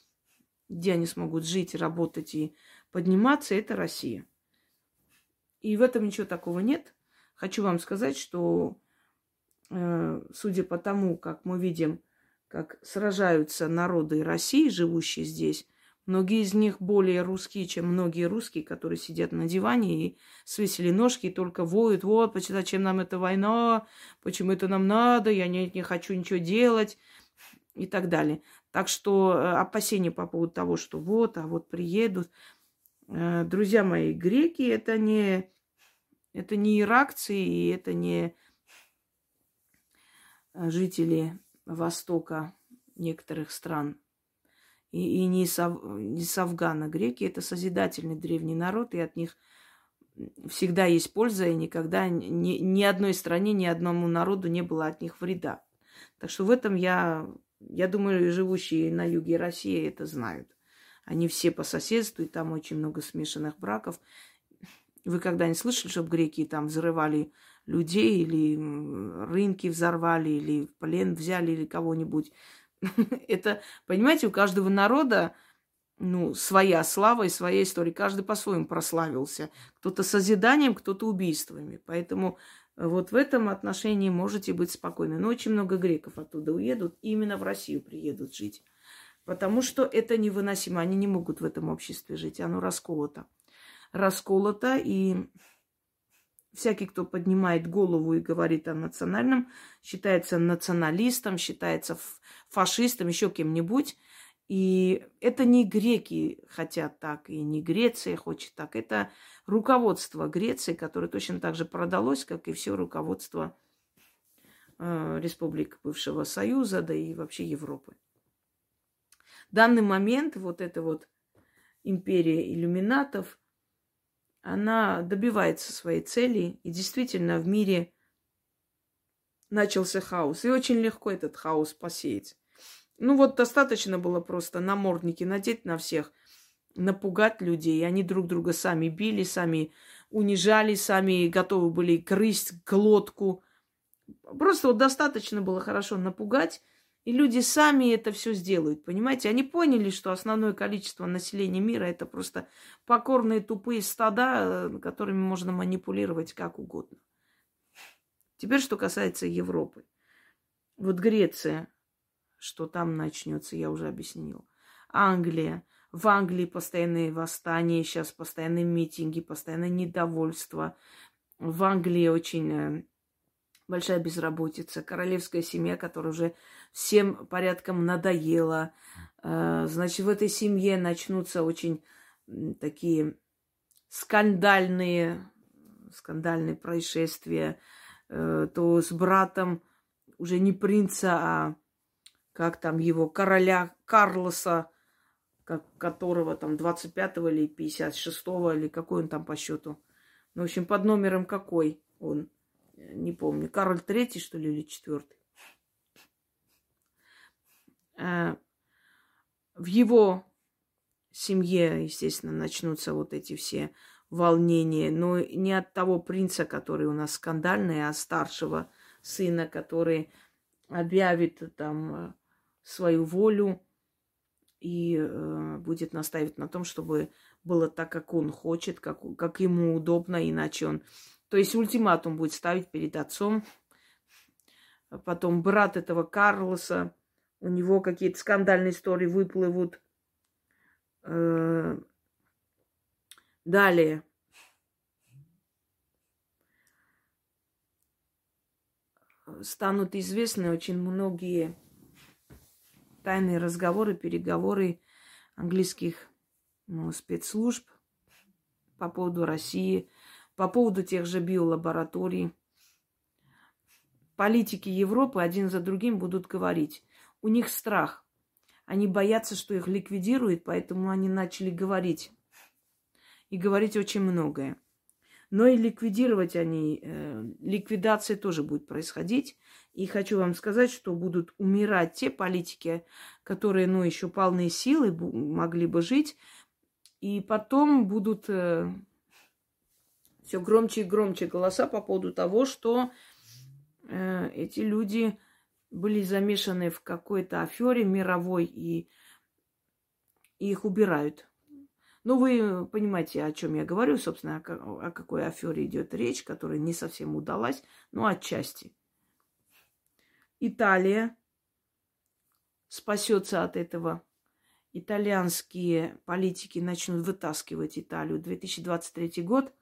где они смогут жить, работать и подниматься, это Россия. И в этом ничего такого нет. Хочу вам сказать, что э, судя по тому, как мы видим, как сражаются народы России, живущие здесь, многие из них более русские, чем многие русские, которые сидят на диване и свесили ножки и только воют, вот, зачем нам эта война, почему это нам надо, я не, не хочу ничего делать и так далее. Так что э, опасения по поводу того, что вот, а вот приедут. Э, друзья мои, греки это не это не иракцы, и это не э, жители Востока некоторых стран. И, и не, с, не с Афгана. Греки – это созидательный древний народ, и от них всегда есть польза, и никогда ни, ни одной стране, ни одному народу не было от них вреда. Так что в этом я, я думаю, живущие на юге России это знают. Они все по соседству, и там очень много смешанных браков. Вы когда-нибудь слышали, чтобы греки там взрывали людей или рынки взорвали, или в плен взяли, или кого-нибудь? Это, понимаете, у каждого народа ну, своя слава и своя история. Каждый по-своему прославился. Кто-то созиданием, кто-то убийствами. Поэтому Вот в этом отношении можете быть спокойны. Но очень много греков оттуда уедут, и именно в Россию приедут жить. Потому что это невыносимо. Они не могут в этом обществе жить. Оно расколото. Расколото, и всякий, кто поднимает голову и говорит о национальном, считается националистом, считается фашистом, еще кем-нибудь. И это не греки хотят так, и не Греция хочет так. Это руководство Греции, которое точно так же продалось, как и все руководство э, республик бывшего Союза, да и вообще Европы. В данный момент вот эта вот империя иллюминатов, она добивается своей цели, и действительно в мире начался хаос. И очень легко этот хаос посеять. Ну вот достаточно было просто намордники надеть на всех, напугать людей. Они друг друга сами били, сами унижали, сами готовы были грызть глотку. Просто вот достаточно было хорошо напугать, и люди сами это все сделают, понимаете? Они поняли, что основное количество населения мира это просто покорные тупые стада, э, которыми можно манипулировать как угодно. Теперь, что касается Европы. Вот Греция, что там начнется, я уже объяснила. Англия. В Англии постоянные восстания, сейчас постоянные митинги, постоянное недовольство. В Англии очень э, большая безработица, королевская семья, которая уже всем порядком надоела. Э, значит, в этой семье начнутся очень такие скандальные, скандальные происшествия. Э, то с братом уже не принца, а как там его, короля Карлоса, как, которого там 25-го или 56-го, или какой он там по счету. Ну, в общем, под номером какой он, не помню. Кароль Третий, что ли, или четвертый. А, в его семье, естественно, начнутся вот эти все волнения, но не от того принца, который у нас скандальный, а старшего сына, который объявит там свою волю и э, будет настаивать на том, чтобы было так, как он хочет, как, как ему удобно, иначе он... То есть ультиматум будет ставить перед отцом. Потом брат этого Карлоса, у него какие-то скандальные истории выплывут. Э, далее. Станут известны очень многие тайные разговоры, переговоры английских ну, спецслужб по поводу России, по поводу тех же биолабораторий. Политики Европы один за другим будут говорить. У них страх. Они боятся, что их ликвидируют, поэтому они начали говорить. И говорить очень многое. Но и ликвидировать они, э, ликвидация тоже будет происходить. И хочу вам сказать, что будут умирать те политики, которые, ну, еще полные силы могли бы жить. И потом будут э, все громче и громче голоса по поводу того, что э, эти люди были замешаны в какой-то афере мировой и, их убирают. Ну, вы понимаете, о чем я говорю, собственно, о, о какой афере идет речь, которая не совсем удалась, но отчасти. Италия спасется от этого. Итальянские политики начнут вытаскивать Италию. 2023 год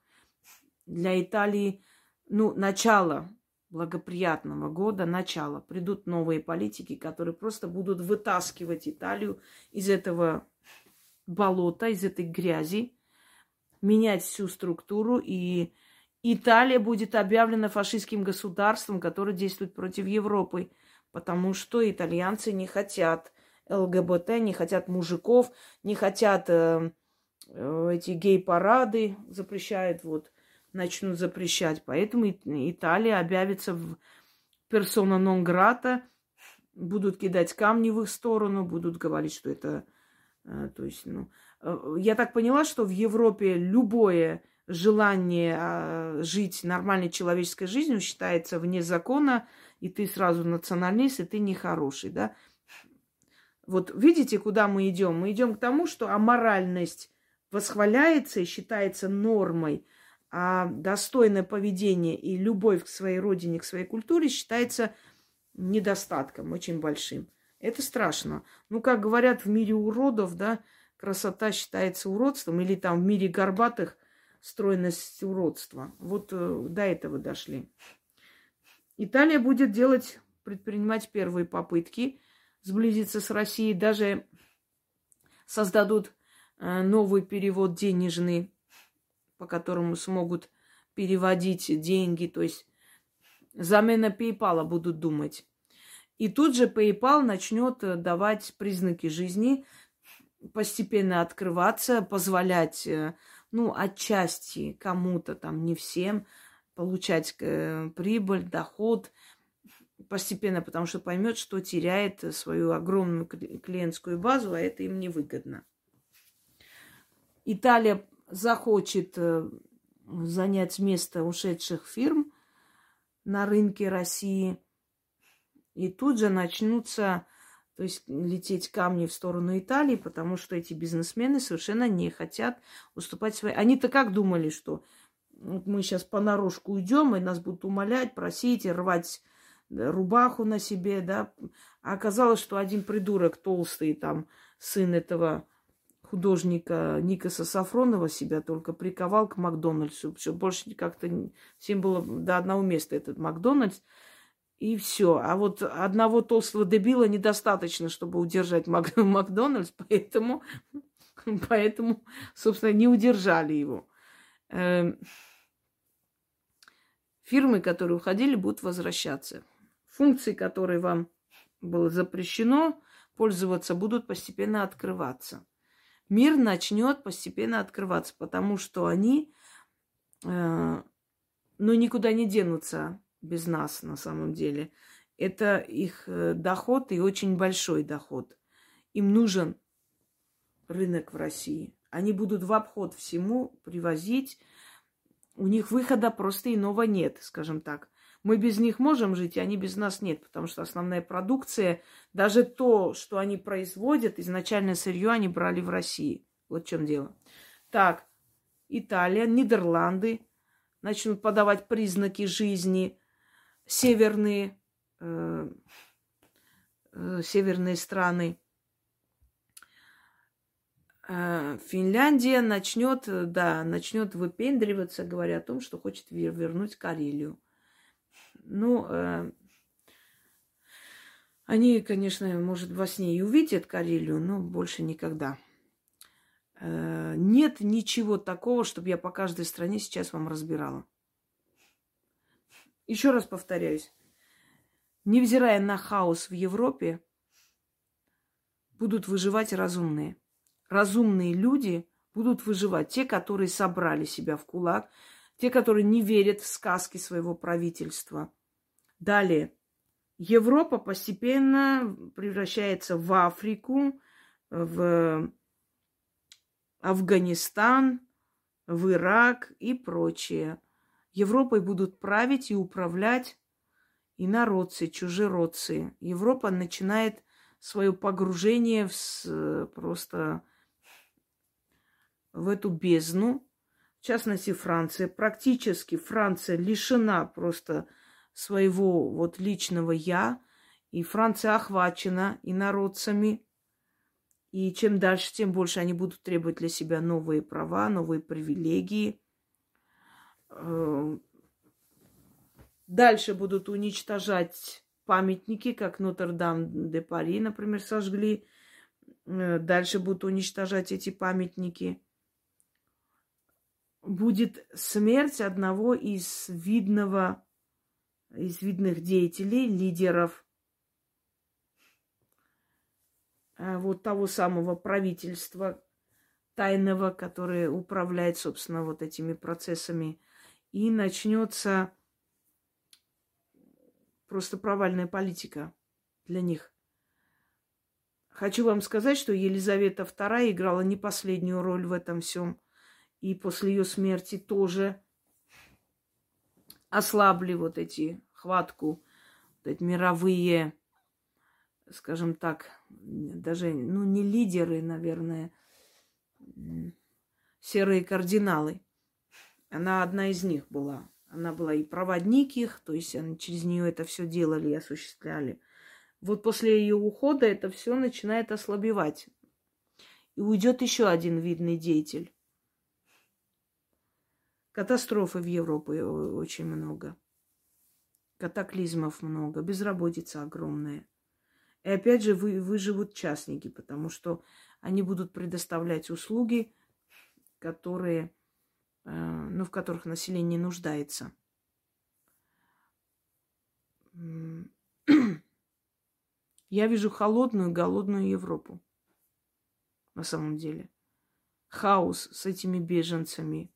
для Италии, ну, начало благоприятного года, начало. Придут новые политики, которые просто будут вытаскивать Италию из этого болота, из этой грязи, менять всю структуру, и Италия будет объявлена фашистским государством, которое действует против Европы, потому что итальянцы не хотят ЛГБТ, не хотят мужиков, не хотят э, э, эти гей-парады, запрещают, вот, начнут запрещать. Поэтому Италия объявится в персона нон-грата, будут кидать камни в их сторону, будут говорить, что это а, то есть, ну, э, я так поняла, что в Европе любое желание а, жить нормальной человеческой жизнью считается вне закона, и ты сразу националист, и ты нехороший, да. Вот видите, куда мы идем? Мы идем к тому, что аморальность восхваляется и считается нормой, А достойное поведение и любовь к своей родине, к своей культуре считается недостатком очень большим. Это страшно. Ну, как говорят в мире уродов, да, красота считается уродством, или там в мире горбатых стройность уродства. Вот э, до этого дошли. Италия будет делать, предпринимать первые попытки сблизиться с Россией, даже создадут э, новый перевод денежный, по которому смогут переводить деньги, то есть замена PayPal будут думать. И тут же PayPal начнет э, давать признаки жизни, постепенно открываться, позволять, э, ну, отчасти кому-то, там, не всем, получать э, прибыль, доход постепенно, потому что поймет, что теряет свою огромную клиентскую базу, а это им невыгодно. Италия захочет занять место ушедших фирм на рынке России – и тут же начнутся, то есть лететь камни в сторону Италии, потому что эти бизнесмены совершенно не хотят уступать свои. Они-то как думали, что вот мы сейчас понарошку уйдем, и нас будут умолять, просить, рвать рубаху на себе, да. А оказалось, что один придурок толстый, там, сын этого художника Никаса Сафронова себя только приковал к Макдональдсу. Все, больше как-то всем было до одного места этот Макдональдс и все. А вот одного толстого дебила недостаточно, чтобы удержать Мак- Макдональдс, поэтому, поэтому, собственно, не удержали его. Эм, фирмы, которые уходили, будут возвращаться. Функции, которые вам было запрещено пользоваться, будут постепенно открываться. Мир начнет постепенно открываться, потому что они, э, ну, никуда не денутся без нас на самом деле. Это их э, доход и очень большой доход. Им нужен рынок в России. Они будут в обход всему привозить. У них выхода просто иного нет, скажем так. Мы без них можем жить, а они без нас нет, потому что основная продукция, даже то, что они производят, изначальное сырье они брали в России. Вот в чем дело. Так, Италия, Нидерланды начнут подавать признаки жизни – северные, э, э, северные страны. Э, Финляндия начнет, да, начнет выпендриваться, говоря о том, что хочет вернуть Карелию. Ну, э, они, конечно, может, во сне и увидят Карелию, но больше никогда. Э, нет ничего такого, чтобы я по каждой стране сейчас вам разбирала. Еще раз повторяюсь. Невзирая на хаос в Европе, будут выживать разумные. Разумные люди будут выживать. Те, которые собрали себя в кулак, те, которые не верят в сказки своего правительства. Далее. Европа постепенно превращается в Африку, в Афганистан, в Ирак и прочее. Европой будут править и управлять и народцы, чужеродцы. Европа начинает свое погружение в, просто в эту бездну. В частности, Франция. Практически Франция лишена просто своего вот личного «я». И Франция охвачена и народцами. И чем дальше, тем больше они будут требовать для себя новые права, новые привилегии – Эм, дальше будут уничтожать памятники, как Нотр-Дам-де-Пари, например, сожгли. Э, дальше будут уничтожать эти памятники. Будет смерть одного из видного, из видных деятелей, лидеров э, вот того самого правительства тайного, которое управляет, собственно, вот этими процессами и начнется просто провальная политика для них. Хочу вам сказать, что Елизавета II играла не последнюю роль в этом всем. И после ее смерти тоже ослабли вот эти хватку, вот эти мировые, скажем так, даже, ну, не лидеры, наверное, серые кардиналы – Она одна из них была. Она была и проводник их, то есть они через нее это все делали и осуществляли. Вот после ее ухода это все начинает ослабевать. И уйдет еще один видный деятель. Катастрофы в Европе очень много. Катаклизмов много, безработица огромная. И опять же вы, выживут частники, потому что они будут предоставлять услуги, которые Э, ну, в которых население нуждается. Я вижу холодную, голодную Европу. На самом деле. Хаос с этими беженцами.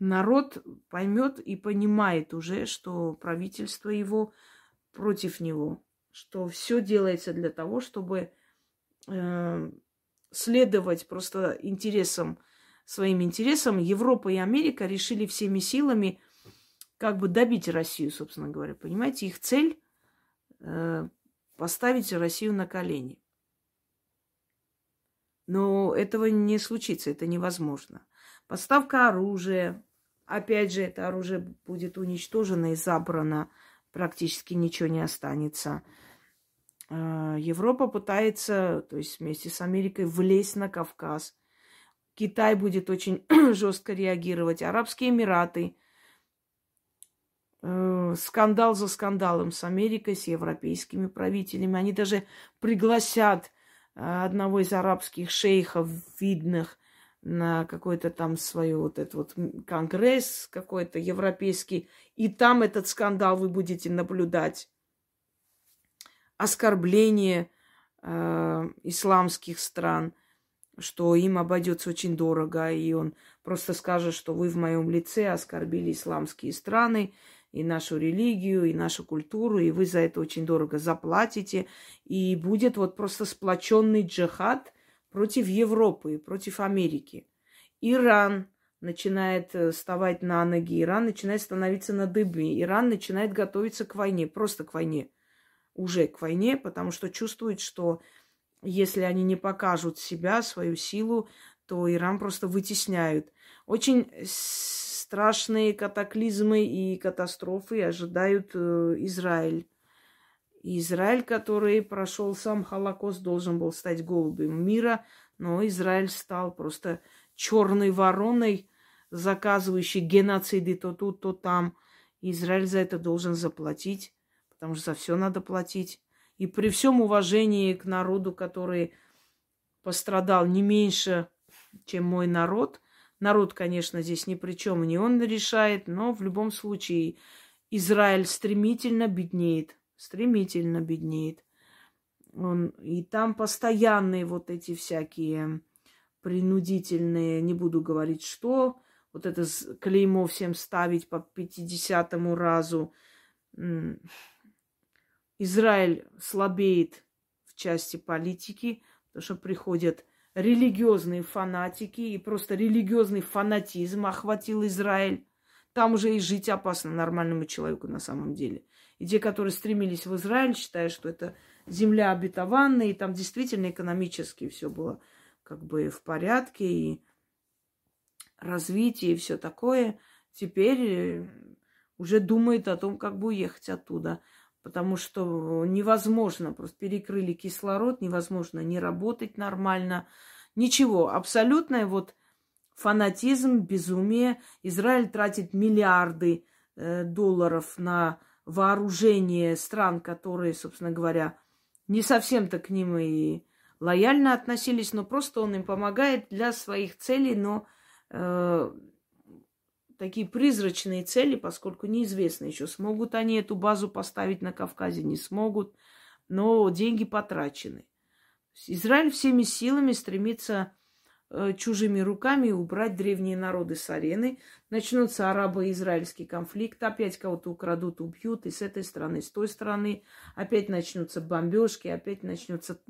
Народ поймет и понимает уже, что правительство его против него, что все делается для того, чтобы э, следовать просто интересам своим интересам, Европа и Америка решили всеми силами как бы добить Россию, собственно говоря. Понимаете, их цель э, поставить Россию на колени. Но этого не случится, это невозможно. Поставка оружия, опять же, это оружие будет уничтожено и забрано, практически ничего не останется. Э, Европа пытается, то есть вместе с Америкой, влезть на Кавказ – Китай будет очень жестко реагировать, Арабские Эмираты. Э, скандал за скандалом с Америкой, с европейскими правителями. Они даже пригласят э, одного из арабских шейхов видных на какой-то там свой вот этот вот конгресс какой-то европейский, и там этот скандал вы будете наблюдать. Оскорбление э, исламских стран – что им обойдется очень дорого, и он просто скажет, что вы в моем лице оскорбили исламские страны, и нашу религию, и нашу культуру, и вы за это очень дорого заплатите. И будет вот просто сплоченный джихад против Европы, против Америки. Иран начинает э, вставать на ноги, Иран начинает становиться на дыбы, Иран начинает готовиться к войне, просто к войне, уже к войне, потому что чувствует, что если они не покажут себя, свою силу, то Иран просто вытесняют. Очень страшные катаклизмы и катастрофы ожидают э, Израиль. Израиль, который прошел сам Холокост, должен был стать голубем мира, но Израиль стал просто черной вороной, заказывающей геноциды то тут, то там. Израиль за это должен заплатить, потому что за все надо платить. И при всем уважении к народу, который пострадал не меньше, чем мой народ, народ, конечно, здесь ни при чем, не он решает, но в любом случае Израиль стремительно беднеет, стремительно беднеет. Он, и там постоянные вот эти всякие принудительные, не буду говорить что, вот это клеймо всем ставить по 50 разу. Израиль слабеет в части политики, потому что приходят религиозные фанатики, и просто религиозный фанатизм охватил Израиль. Там уже и жить опасно нормальному человеку на самом деле. И те, которые стремились в Израиль, считая, что это земля обетованная, и там действительно экономически все было как бы в порядке, и развитие, и все такое, теперь э, уже думает о том, как бы уехать оттуда потому что невозможно, просто перекрыли кислород, невозможно не работать нормально. Ничего, абсолютное вот фанатизм, безумие. Израиль тратит миллиарды э, долларов на вооружение стран, которые, собственно говоря, не совсем-то к ним и лояльно относились, но просто он им помогает для своих целей, но э, такие призрачные цели, поскольку неизвестно еще, смогут они эту базу поставить на Кавказе, не смогут, но деньги потрачены. Израиль всеми силами стремится чужими руками убрать древние народы с арены. Начнутся арабо-израильский конфликт, опять кого-то украдут, убьют, и с этой стороны, с той стороны. Опять начнутся бомбежки, опять начнутся,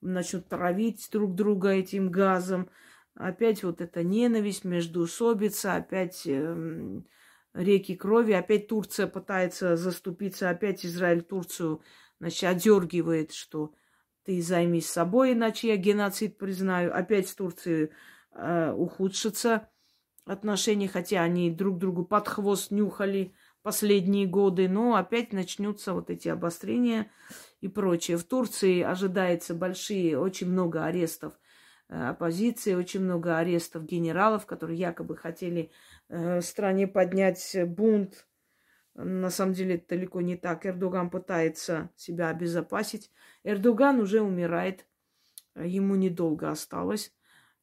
начнут травить друг друга этим газом. Опять вот эта ненависть, междуусобица, опять э, реки крови, опять Турция пытается заступиться, опять Израиль Турцию, значит, одергивает, что ты займись собой, иначе я геноцид признаю. Опять с Турции э, ухудшится отношения, хотя они друг другу под хвост нюхали последние годы, но опять начнутся вот эти обострения и прочее. В Турции ожидается большие, очень много арестов э, оппозиции, очень много арестов генералов, которые якобы хотели э, в стране поднять бунт. На самом деле это далеко не так. Эрдоган пытается себя обезопасить. Эрдоган уже умирает. Ему недолго осталось.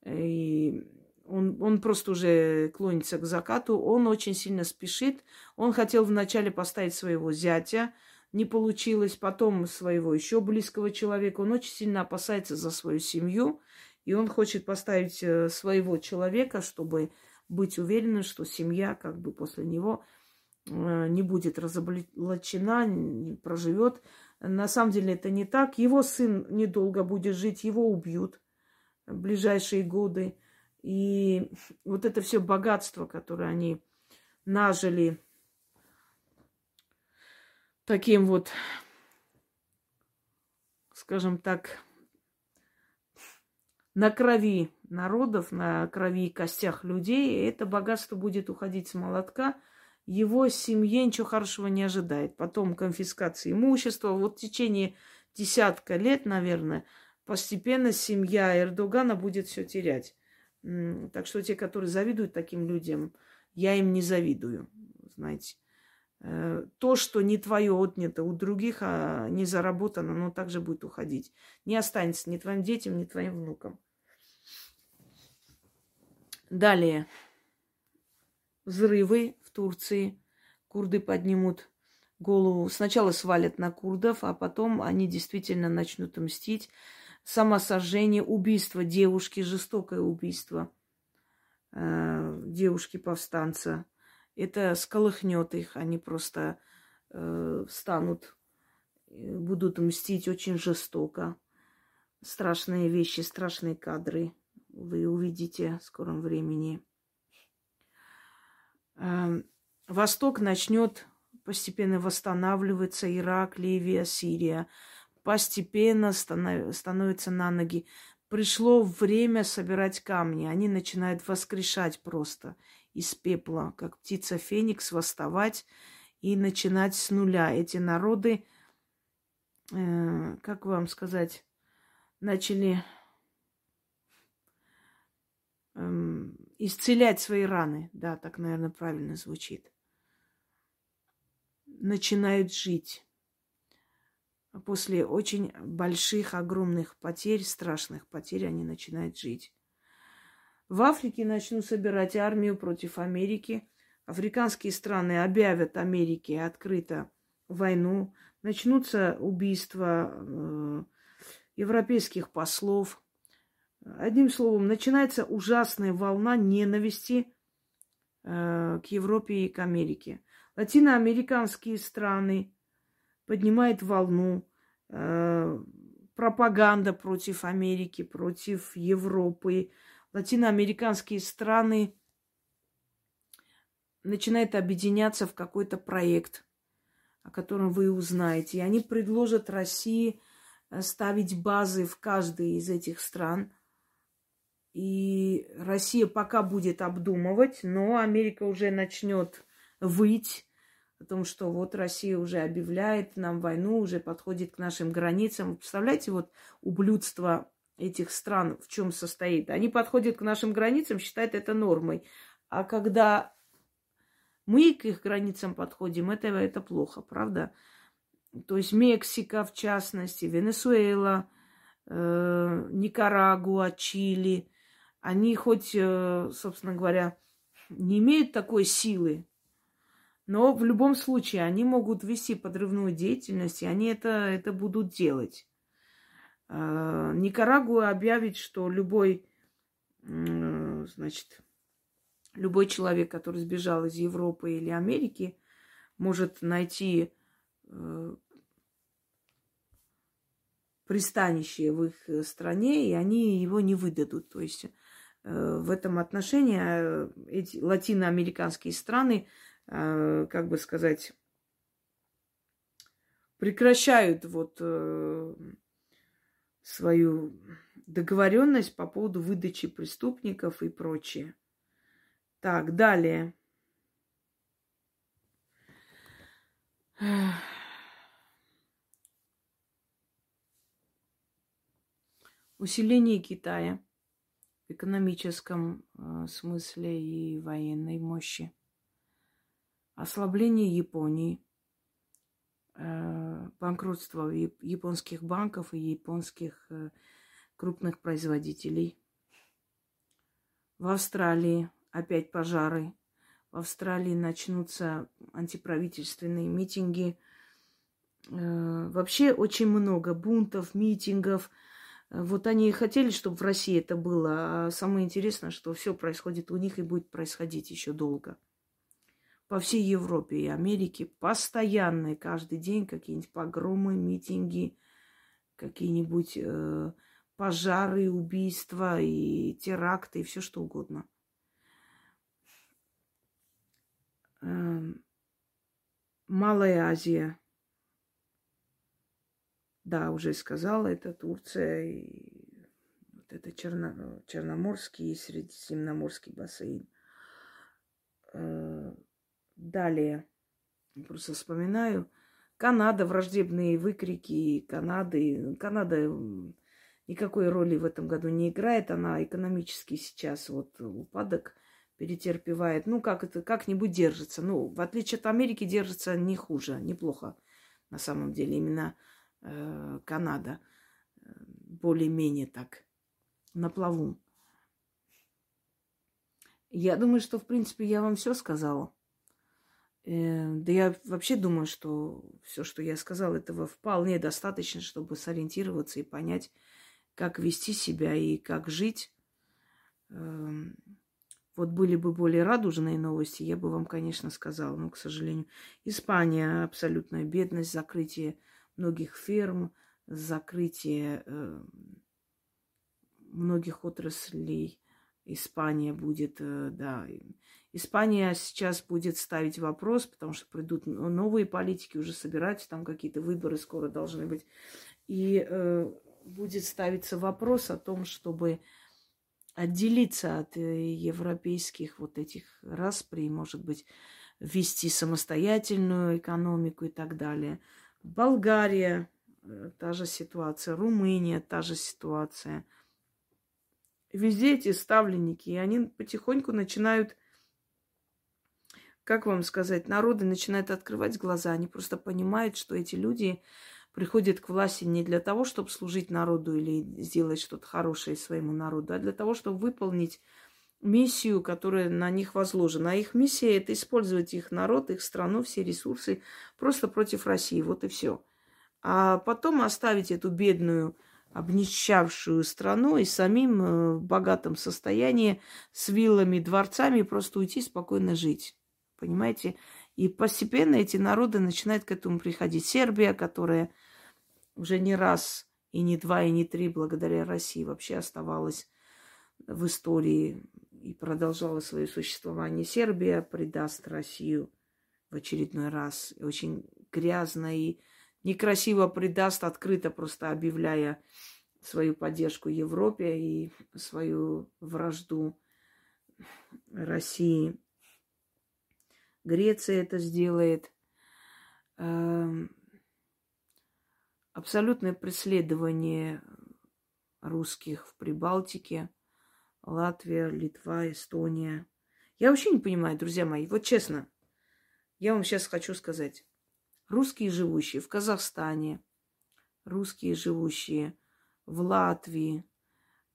И он, он просто уже клонится к закату. Он очень сильно спешит. Он хотел вначале поставить своего зятя, не получилось, потом своего еще близкого человека. Он очень сильно опасается за свою семью, и он хочет поставить э, своего человека, чтобы быть уверенным, что семья как бы после него не будет разоблачена, проживет. На самом деле это не так. Его сын недолго будет жить, его убьют в ближайшие годы. И вот это все богатство, которое они нажили таким вот, скажем так, на крови народов, на крови и костях людей, это богатство будет уходить с молотка. Его семье ничего хорошего не ожидает. Потом конфискация имущества. Вот в течение десятка лет, наверное, постепенно семья Эрдогана будет все терять. Так что те, которые завидуют таким людям, я им не завидую, знаете. Э, то, что не твое отнято у других, а не заработано, оно также будет уходить. Не останется ни твоим детям, ни твоим внукам. Далее. Взрывы Турции. Курды поднимут голову. Сначала свалят на курдов, а потом они действительно начнут мстить самосожжение, убийство девушки, жестокое убийство э, девушки-повстанца. Это сколыхнет их, они просто э, встанут, э, будут мстить очень жестоко. Страшные вещи, страшные кадры вы увидите в скором времени. Э, Восток начнет постепенно восстанавливаться, Ирак, Ливия, Сирия – постепенно станов, становятся на ноги. Пришло время собирать камни. Они начинают воскрешать просто из пепла, как птица Феникс, восставать и начинать с нуля. Эти народы, э, как вам сказать, начали э, исцелять свои раны. Да, так, наверное, правильно звучит. Начинают жить после очень больших, огромных потерь, страшных потерь, они начинают жить. В Африке начнут собирать армию против Америки. Африканские страны объявят Америке открыто войну. Начнутся убийства э, европейских послов. Одним словом, начинается ужасная волна ненависти э, к Европе и к Америке. Латиноамериканские страны поднимает волну, э, пропаганда против Америки, против Европы. Латиноамериканские страны начинают объединяться в какой-то проект, о котором вы узнаете. И они предложат России э, ставить базы в каждой из этих стран. И Россия пока будет обдумывать, но Америка уже начнет выть о том, что вот Россия уже объявляет нам войну, уже подходит к нашим границам. Представляете, вот ублюдство этих стран в чем состоит? Они подходят к нашим границам, считают это нормой. А когда мы к их границам подходим, это, это плохо, правда? То есть Мексика, в частности, Венесуэла, э, Никарагуа, Чили, они хоть, э, собственно говоря, не имеют такой силы, но в любом случае они могут вести подрывную деятельность, и они это, это будут делать. А, Никарагуа объявит, что любой, значит, любой человек, который сбежал из Европы или Америки, может найти э, пристанище в их стране, и они его не выдадут. То есть э, в этом отношении э, эти латиноамериканские страны Э, как бы сказать, прекращают вот э, свою договоренность по поводу выдачи преступников и прочее. Так, далее. Усиление Китая в экономическом э, смысле и военной мощи. Ослабление Японии. Э, банкротство японских банков и японских э, крупных производителей. В Австралии опять пожары. В Австралии начнутся антиправительственные митинги. Вообще очень много бунтов, митингов – вот они и хотели, чтобы в России это было, а самое интересное, что все происходит у них и будет происходить еще долго. По всей Европе и Америке постоянные каждый день какие-нибудь погромы, митинги, какие-нибудь э, пожары, убийства и теракты и все что угодно. Э, Малая Азия – да, уже сказала, это Турция и вот это Черно, Черноморский и Средиземноморский бассейн. Э, далее, просто вспоминаю, Канада, враждебные выкрики Канады. Канада никакой роли в этом году не играет. Она экономически сейчас вот упадок перетерпевает. Ну, как это, как-нибудь держится. Ну, в отличие от Америки, держится не хуже, неплохо на самом деле. Именно Канада. Более-менее так на плаву. Я думаю, что, в принципе, я вам все сказала. Э, да я вообще думаю, что все, что я сказала, этого вполне достаточно, чтобы сориентироваться и понять, как вести себя и как жить. Э, вот были бы более радужные новости, я бы вам, конечно, сказала. Но, к сожалению, Испания абсолютная бедность, закрытие многих ферм, закрытие э, многих отраслей. Испания будет, э, да, Испания сейчас будет ставить вопрос, потому что придут новые политики, уже собирать, там какие-то выборы скоро должны быть. И э, будет ставиться вопрос о том, чтобы отделиться от э, европейских вот этих распри, может быть, ввести самостоятельную экономику и так далее. Болгария, э, та же ситуация, Румыния, та же ситуация. Везде эти ставленники, и они потихоньку начинают, как вам сказать, народы начинают открывать глаза, они просто понимают, что эти люди приходят к власти не для того, чтобы служить народу или сделать что-то хорошее своему народу, а для того, чтобы выполнить миссию, которая на них возложена. А их миссия – это использовать их народ, их страну, все ресурсы просто против России. Вот и все. А потом оставить эту бедную, обнищавшую страну и самим э, в богатом состоянии с виллами, дворцами просто уйти спокойно жить. Понимаете? И постепенно эти народы начинают к этому приходить. Сербия, которая уже не раз и не два, и не три благодаря России вообще оставалась в истории и продолжала свое существование. Сербия предаст Россию в очередной раз. Очень грязно и некрасиво предаст, открыто просто объявляя свою поддержку Европе и свою вражду России. Греция это сделает. Эм, абсолютное преследование русских в Прибалтике – Латвия, Литва, Эстония. Я вообще не понимаю, друзья мои, вот честно, я вам сейчас хочу сказать. Русские, живущие в Казахстане, русские, живущие в Латвии,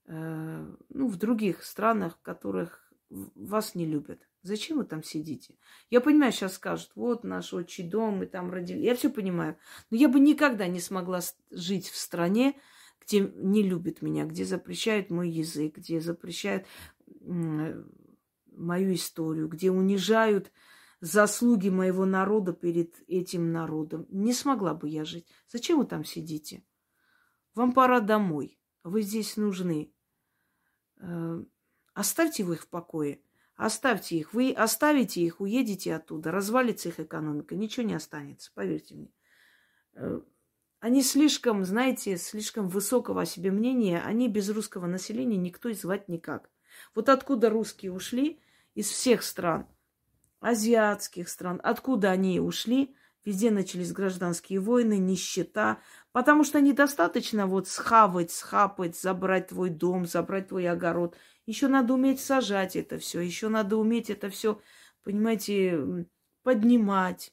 э, ну, в других странах, которых вас не любят. Зачем вы там сидите? Я понимаю, сейчас скажут, вот наш отчий дом, мы там родили. Я все понимаю. Но я бы никогда не смогла жить в стране, где не любят меня, где запрещают мой язык, где запрещают мою историю, где унижают заслуги моего народа перед этим народом. Не смогла бы я жить. Зачем вы там сидите? Вам пора домой. Вы здесь нужны. Э, оставьте вы их в покое. Оставьте их. Вы оставите их, уедете оттуда, развалится их экономика. Ничего не останется, поверьте мне. Они слишком, знаете, слишком высокого о себе мнения, они без русского населения никто и звать никак. Вот откуда русские ушли, из всех стран, азиатских стран. Откуда они ушли? Везде начались гражданские войны, нищета, потому что недостаточно вот схавать, схапать, забрать твой дом, забрать твой огород. Еще надо уметь сажать это все, еще надо уметь это все, понимаете, поднимать.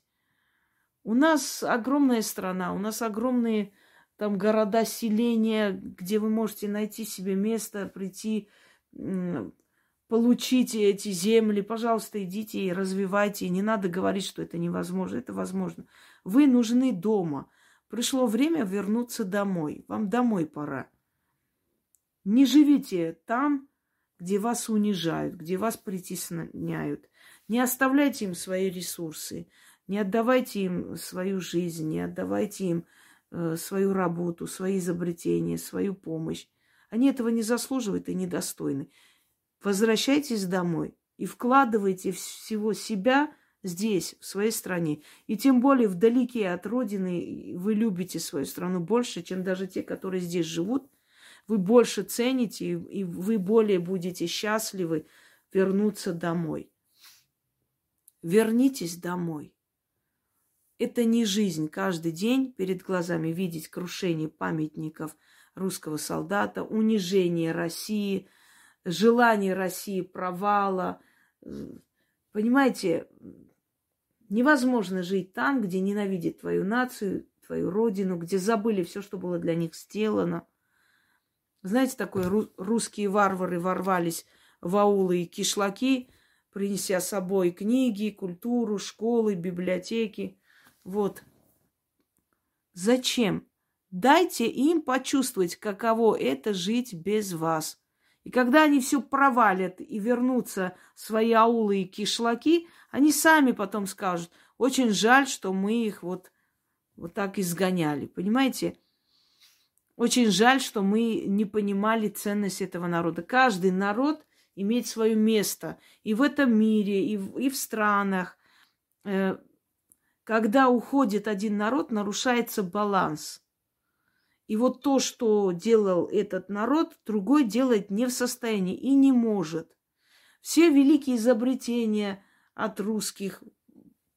У нас огромная страна, у нас огромные там города, селения, где вы можете найти себе место, прийти, получите эти земли. Пожалуйста, идите и развивайте. не надо говорить, что это невозможно. Это возможно. Вы нужны дома. Пришло время вернуться домой. Вам домой пора. Не живите там, где вас унижают, где вас притесняют. Не оставляйте им свои ресурсы. Не отдавайте им свою жизнь, не отдавайте им э, свою работу, свои изобретения, свою помощь. Они этого не заслуживают и недостойны. Возвращайтесь домой и вкладывайте всего себя здесь, в своей стране. И тем более вдалеке от родины вы любите свою страну больше, чем даже те, которые здесь живут. Вы больше цените, и вы более будете счастливы вернуться домой. Вернитесь домой. Это не жизнь каждый день перед глазами видеть крушение памятников русского солдата, унижение России, желание России провала. Понимаете, невозможно жить там, где ненавидят твою нацию, твою родину, где забыли все, что было для них сделано. Знаете, такое русские варвары ворвались в аулы и кишлаки, принеся с собой книги, культуру, школы, библиотеки – вот. Зачем? Дайте им почувствовать, каково это жить без вас. И когда они все провалят и вернутся в свои аулы и кишлаки, они сами потом скажут, очень жаль, что мы их вот, вот так изгоняли. Понимаете? Очень жаль, что мы не понимали ценность этого народа. Каждый народ имеет свое место и в этом мире, и в, и в странах. Когда уходит один народ, нарушается баланс. И вот то, что делал этот народ, другой делать не в состоянии и не может. Все великие изобретения от русских,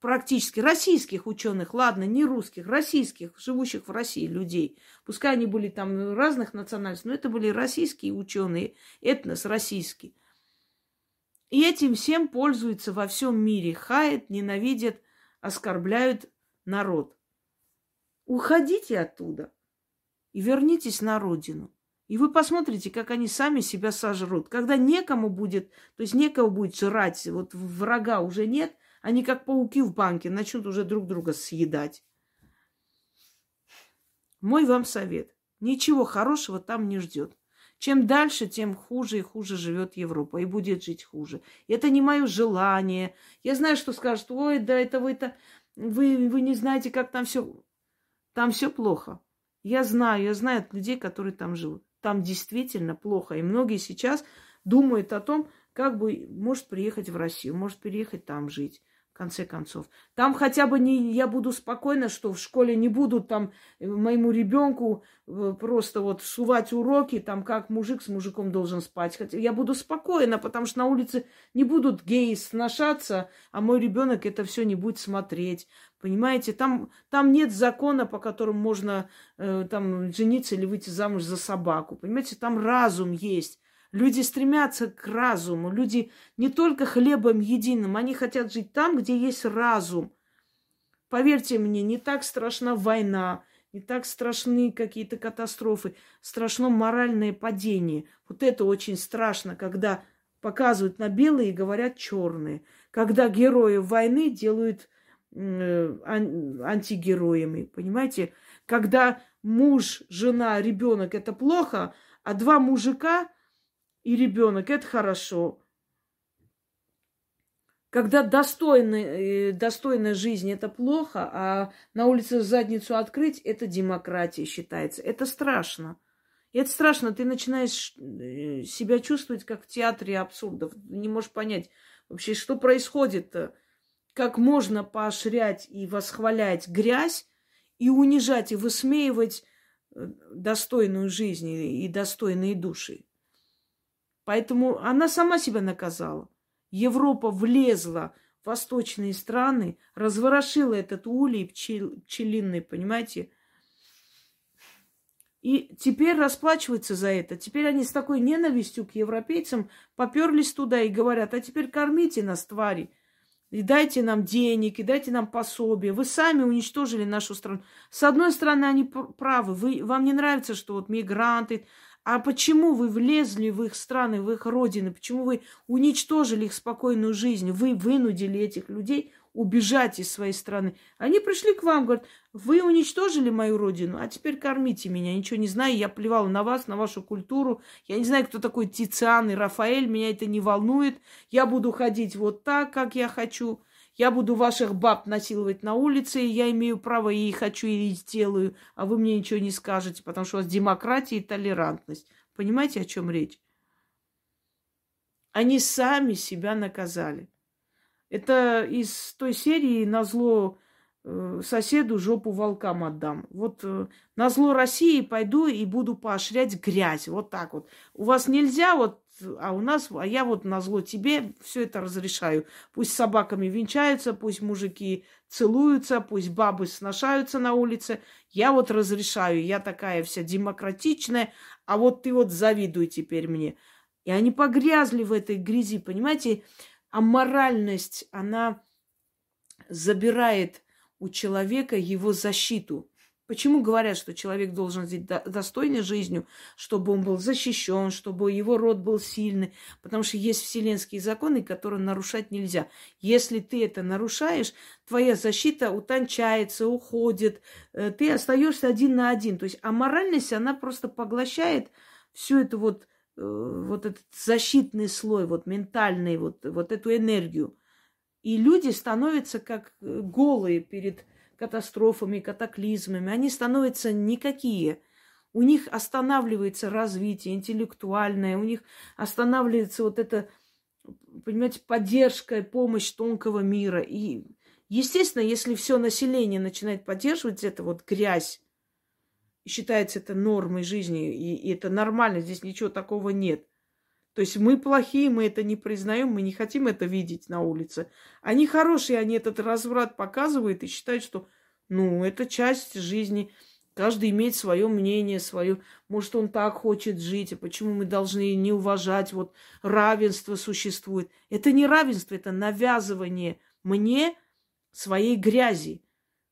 практически российских ученых, ладно, не русских, российских, живущих в России людей. Пускай они были там разных национальностей, но это были российские ученые, этнос российский. И этим всем пользуются во всем мире, хаят, ненавидят, оскорбляют народ. Уходите оттуда и вернитесь на родину. И вы посмотрите, как они сами себя сожрут. Когда некому будет, то есть некого будет жрать, вот врага уже нет, они как пауки в банке начнут уже друг друга съедать. Мой вам совет. Ничего хорошего там не ждет. Чем дальше, тем хуже и хуже живет Европа и будет жить хуже. И это не мое желание. Я знаю, что скажут, ой, да это вы это, вы, вы не знаете, как там все. Там все плохо. Я знаю, я знаю от людей, которые там живут. Там действительно плохо. И многие сейчас думают о том, как бы, может, приехать в Россию, может, переехать там жить конце концов. Там хотя бы не, я буду спокойна, что в школе не будут там э, моему ребенку э, просто вот сувать уроки, там как мужик с мужиком должен спать. Хотя я буду спокойна, потому что на улице не будут геи сношаться, а мой ребенок это все не будет смотреть. Понимаете, там, там нет закона, по которому можно э, там жениться или выйти замуж за собаку. Понимаете, там разум есть. Люди стремятся к разуму. Люди не только хлебом единым, они хотят жить там, где есть разум. Поверьте мне, не так страшна война, не так страшны какие-то катастрофы, страшно моральное падение. Вот это очень страшно, когда показывают на белые и говорят черные. Когда герои войны делают э, антигероями, понимаете? Когда муж, жена, ребенок это плохо, а два мужика и ребенок, это хорошо. Когда достойная, э, достойная жизнь это плохо, а на улице задницу открыть это демократия считается. Это страшно. И это страшно. Ты начинаешь э, себя чувствовать как в театре абсурдов. Не можешь понять вообще, что происходит-то. Как можно поощрять и восхвалять грязь и унижать и высмеивать э, достойную жизнь и достойные души. Поэтому она сама себя наказала. Европа влезла в восточные страны, разворошила этот улей пчел, пчелиный, понимаете? И теперь расплачиваются за это. Теперь они с такой ненавистью к европейцам поперлись туда и говорят, а теперь кормите нас, твари. И дайте нам денег, и дайте нам пособие. Вы сами уничтожили нашу страну. С одной стороны, они правы. Вы, вам не нравится, что вот мигранты. А почему вы влезли в их страны, в их родины? Почему вы уничтожили их спокойную жизнь? Вы вынудили этих людей убежать из своей страны. Они пришли к вам, говорят, вы уничтожили мою родину, а теперь кормите меня. Ничего не знаю, я плевал на вас, на вашу культуру. Я не знаю, кто такой Тициан и Рафаэль, меня это не волнует. Я буду ходить вот так, как я хочу. Я буду ваших баб насиловать на улице, и я имею право и хочу, и сделаю, а вы мне ничего не скажете, потому что у вас демократия и толерантность. Понимаете, о чем речь? Они сами себя наказали. Это из той серии на зло э, соседу жопу волкам отдам. Вот э, на зло России пойду и буду поощрять грязь. Вот так вот. У вас нельзя вот, а у нас, а я вот на зло тебе все это разрешаю. Пусть собаками венчаются, пусть мужики целуются, пусть бабы сношаются на улице. Я вот разрешаю, я такая вся демократичная, а вот ты вот завидуй теперь мне. И они погрязли в этой грязи, понимаете? А моральность, она забирает у человека его защиту. Почему говорят, что человек должен жить достойной жизнью, чтобы он был защищен, чтобы его род был сильный? Потому что есть вселенские законы, которые нарушать нельзя. Если ты это нарушаешь, твоя защита утончается, уходит, э, ты остаешься один на один. То есть, а моральность, она просто поглощает всю эту вот Э, вот этот защитный слой, вот ментальный, вот, вот эту энергию. И люди становятся как э, голые перед катастрофами, катаклизмами. Они становятся никакие. У них останавливается развитие интеллектуальное, у них останавливается вот эта, понимаете, поддержка, помощь тонкого мира. И, естественно, если все население начинает поддерживать это вот грязь, считается это нормой жизни, и, и это нормально, здесь ничего такого нет. То есть мы плохие, мы это не признаем, мы не хотим это видеть на улице. Они хорошие, они этот разврат показывают и считают, что, ну, это часть жизни. Каждый имеет свое мнение, свое. Может, он так хочет жить, а почему мы должны не уважать? Вот равенство существует. Это не равенство, это навязывание мне своей грязи.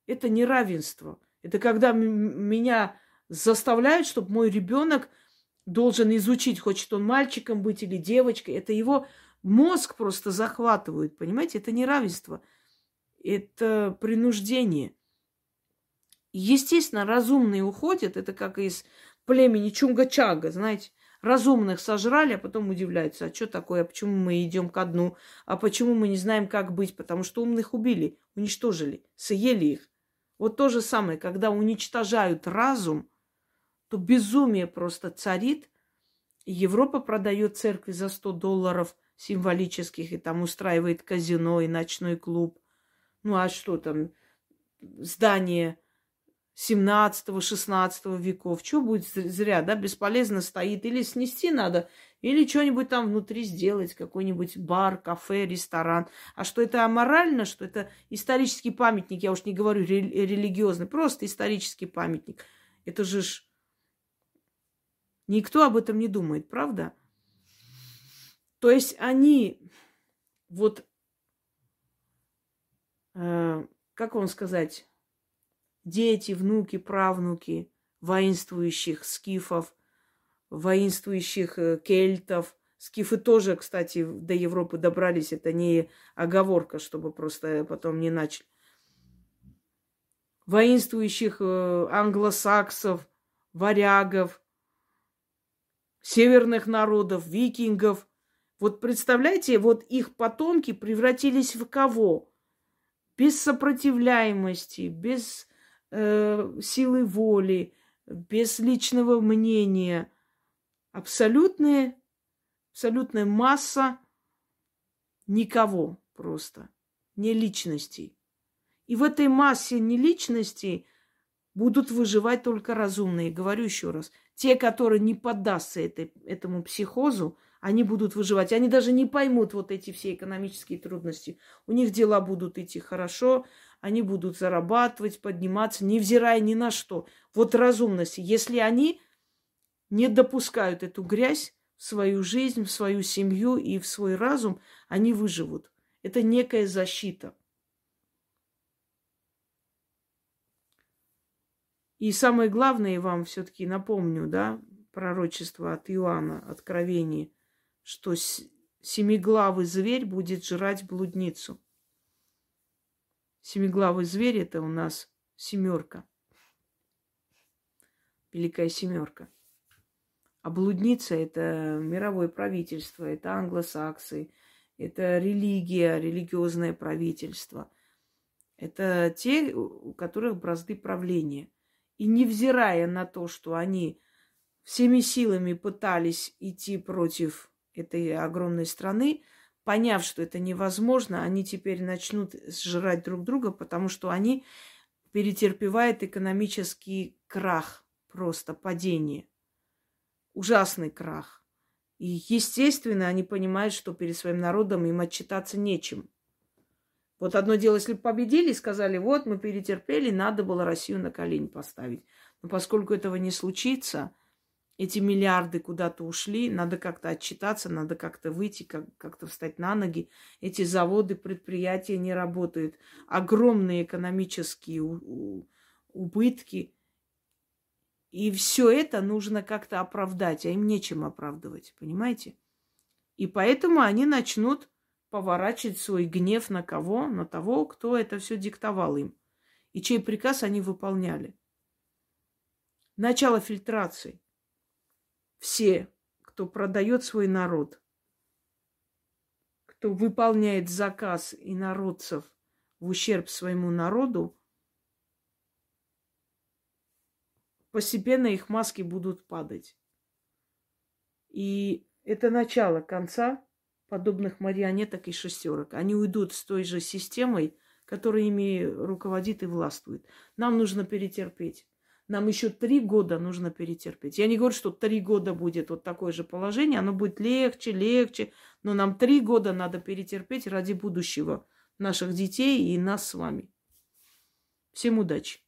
Это не равенство. Это когда меня заставляют, чтобы мой ребенок должен изучить, хочет он мальчиком быть или девочкой. Это его мозг просто захватывает, понимаете? Это не равенство, это принуждение. Естественно, разумные уходят, это как из племени Чунга-Чага, знаете, разумных сожрали, а потом удивляются, а что такое, а почему мы идем ко дну, а почему мы не знаем, как быть, потому что умных убили, уничтожили, съели их. Вот то же самое, когда уничтожают разум – то безумие просто царит. Европа продает церкви за 100 долларов символических и там устраивает казино и ночной клуб. Ну а что там, здание 17-16 веков. Что будет зря, да, бесполезно стоит. Или снести надо, или что-нибудь там внутри сделать, какой-нибудь бар, кафе, ресторан. А что это аморально, что это исторический памятник, я уж не говорю религиозный, просто исторический памятник. Это же ж Никто об этом не думает, правда? То есть они вот, э, как вам сказать, дети, внуки, правнуки воинствующих скифов, воинствующих э, кельтов. Скифы тоже, кстати, до Европы добрались. Это не оговорка, чтобы просто потом не начали. Воинствующих э, англосаксов, варягов – северных народов, викингов. Вот представляете, вот их потомки превратились в кого? Без сопротивляемости, без э, силы воли, без личного мнения. Абсолютная, абсолютная масса никого просто, не личностей. И в этой массе не личностей будут выживать только разумные. Говорю еще раз – Те, которые не поддастся этой, этому психозу, они будут выживать. Они даже не поймут вот эти все экономические трудности. У них дела будут идти хорошо, они будут зарабатывать, подниматься, невзирая ни на что. Вот разумность. Если они не допускают эту грязь в свою жизнь, в свою семью и в свой разум, они выживут. Это некая защита. И самое главное вам все-таки напомню, да, пророчество от Иоанна, откровение, что семиглавый зверь будет жрать блудницу. Семиглавый зверь это у нас семерка. Великая семерка. А блудница это мировое правительство, это англосаксы, это религия, религиозное правительство. Это те, у которых бразды правления. И невзирая на то, что они всеми силами пытались идти против этой огромной страны, поняв, что это невозможно, они теперь начнут сжирать друг друга, потому что они перетерпевают экономический крах, просто падение. Ужасный крах. И, естественно, они понимают, что перед своим народом им отчитаться нечем. Вот одно дело, если бы победили, сказали, вот мы перетерпели, надо было Россию на колени поставить. Но поскольку этого не случится, эти миллиарды куда-то ушли, надо как-то отчитаться, надо как-то выйти, как- как-то встать на ноги. Эти заводы, предприятия не работают. Огромные экономические убытки. И все это нужно как-то оправдать, а им нечем оправдывать, понимаете? И поэтому они начнут поворачивать свой гнев на кого? На того, кто это все диктовал им. И чей приказ они выполняли. Начало фильтрации. Все, кто продает свой народ, кто выполняет заказ инородцев в ущерб своему народу, постепенно их маски будут падать. И это начало конца подобных марионеток и шестерок. Они уйдут с той же системой, которая ими руководит и властвует. Нам нужно перетерпеть. Нам еще три года нужно перетерпеть. Я не говорю, что три года будет вот такое же положение, оно будет легче, легче, но нам три года надо перетерпеть ради будущего наших детей и нас с вами. Всем удачи!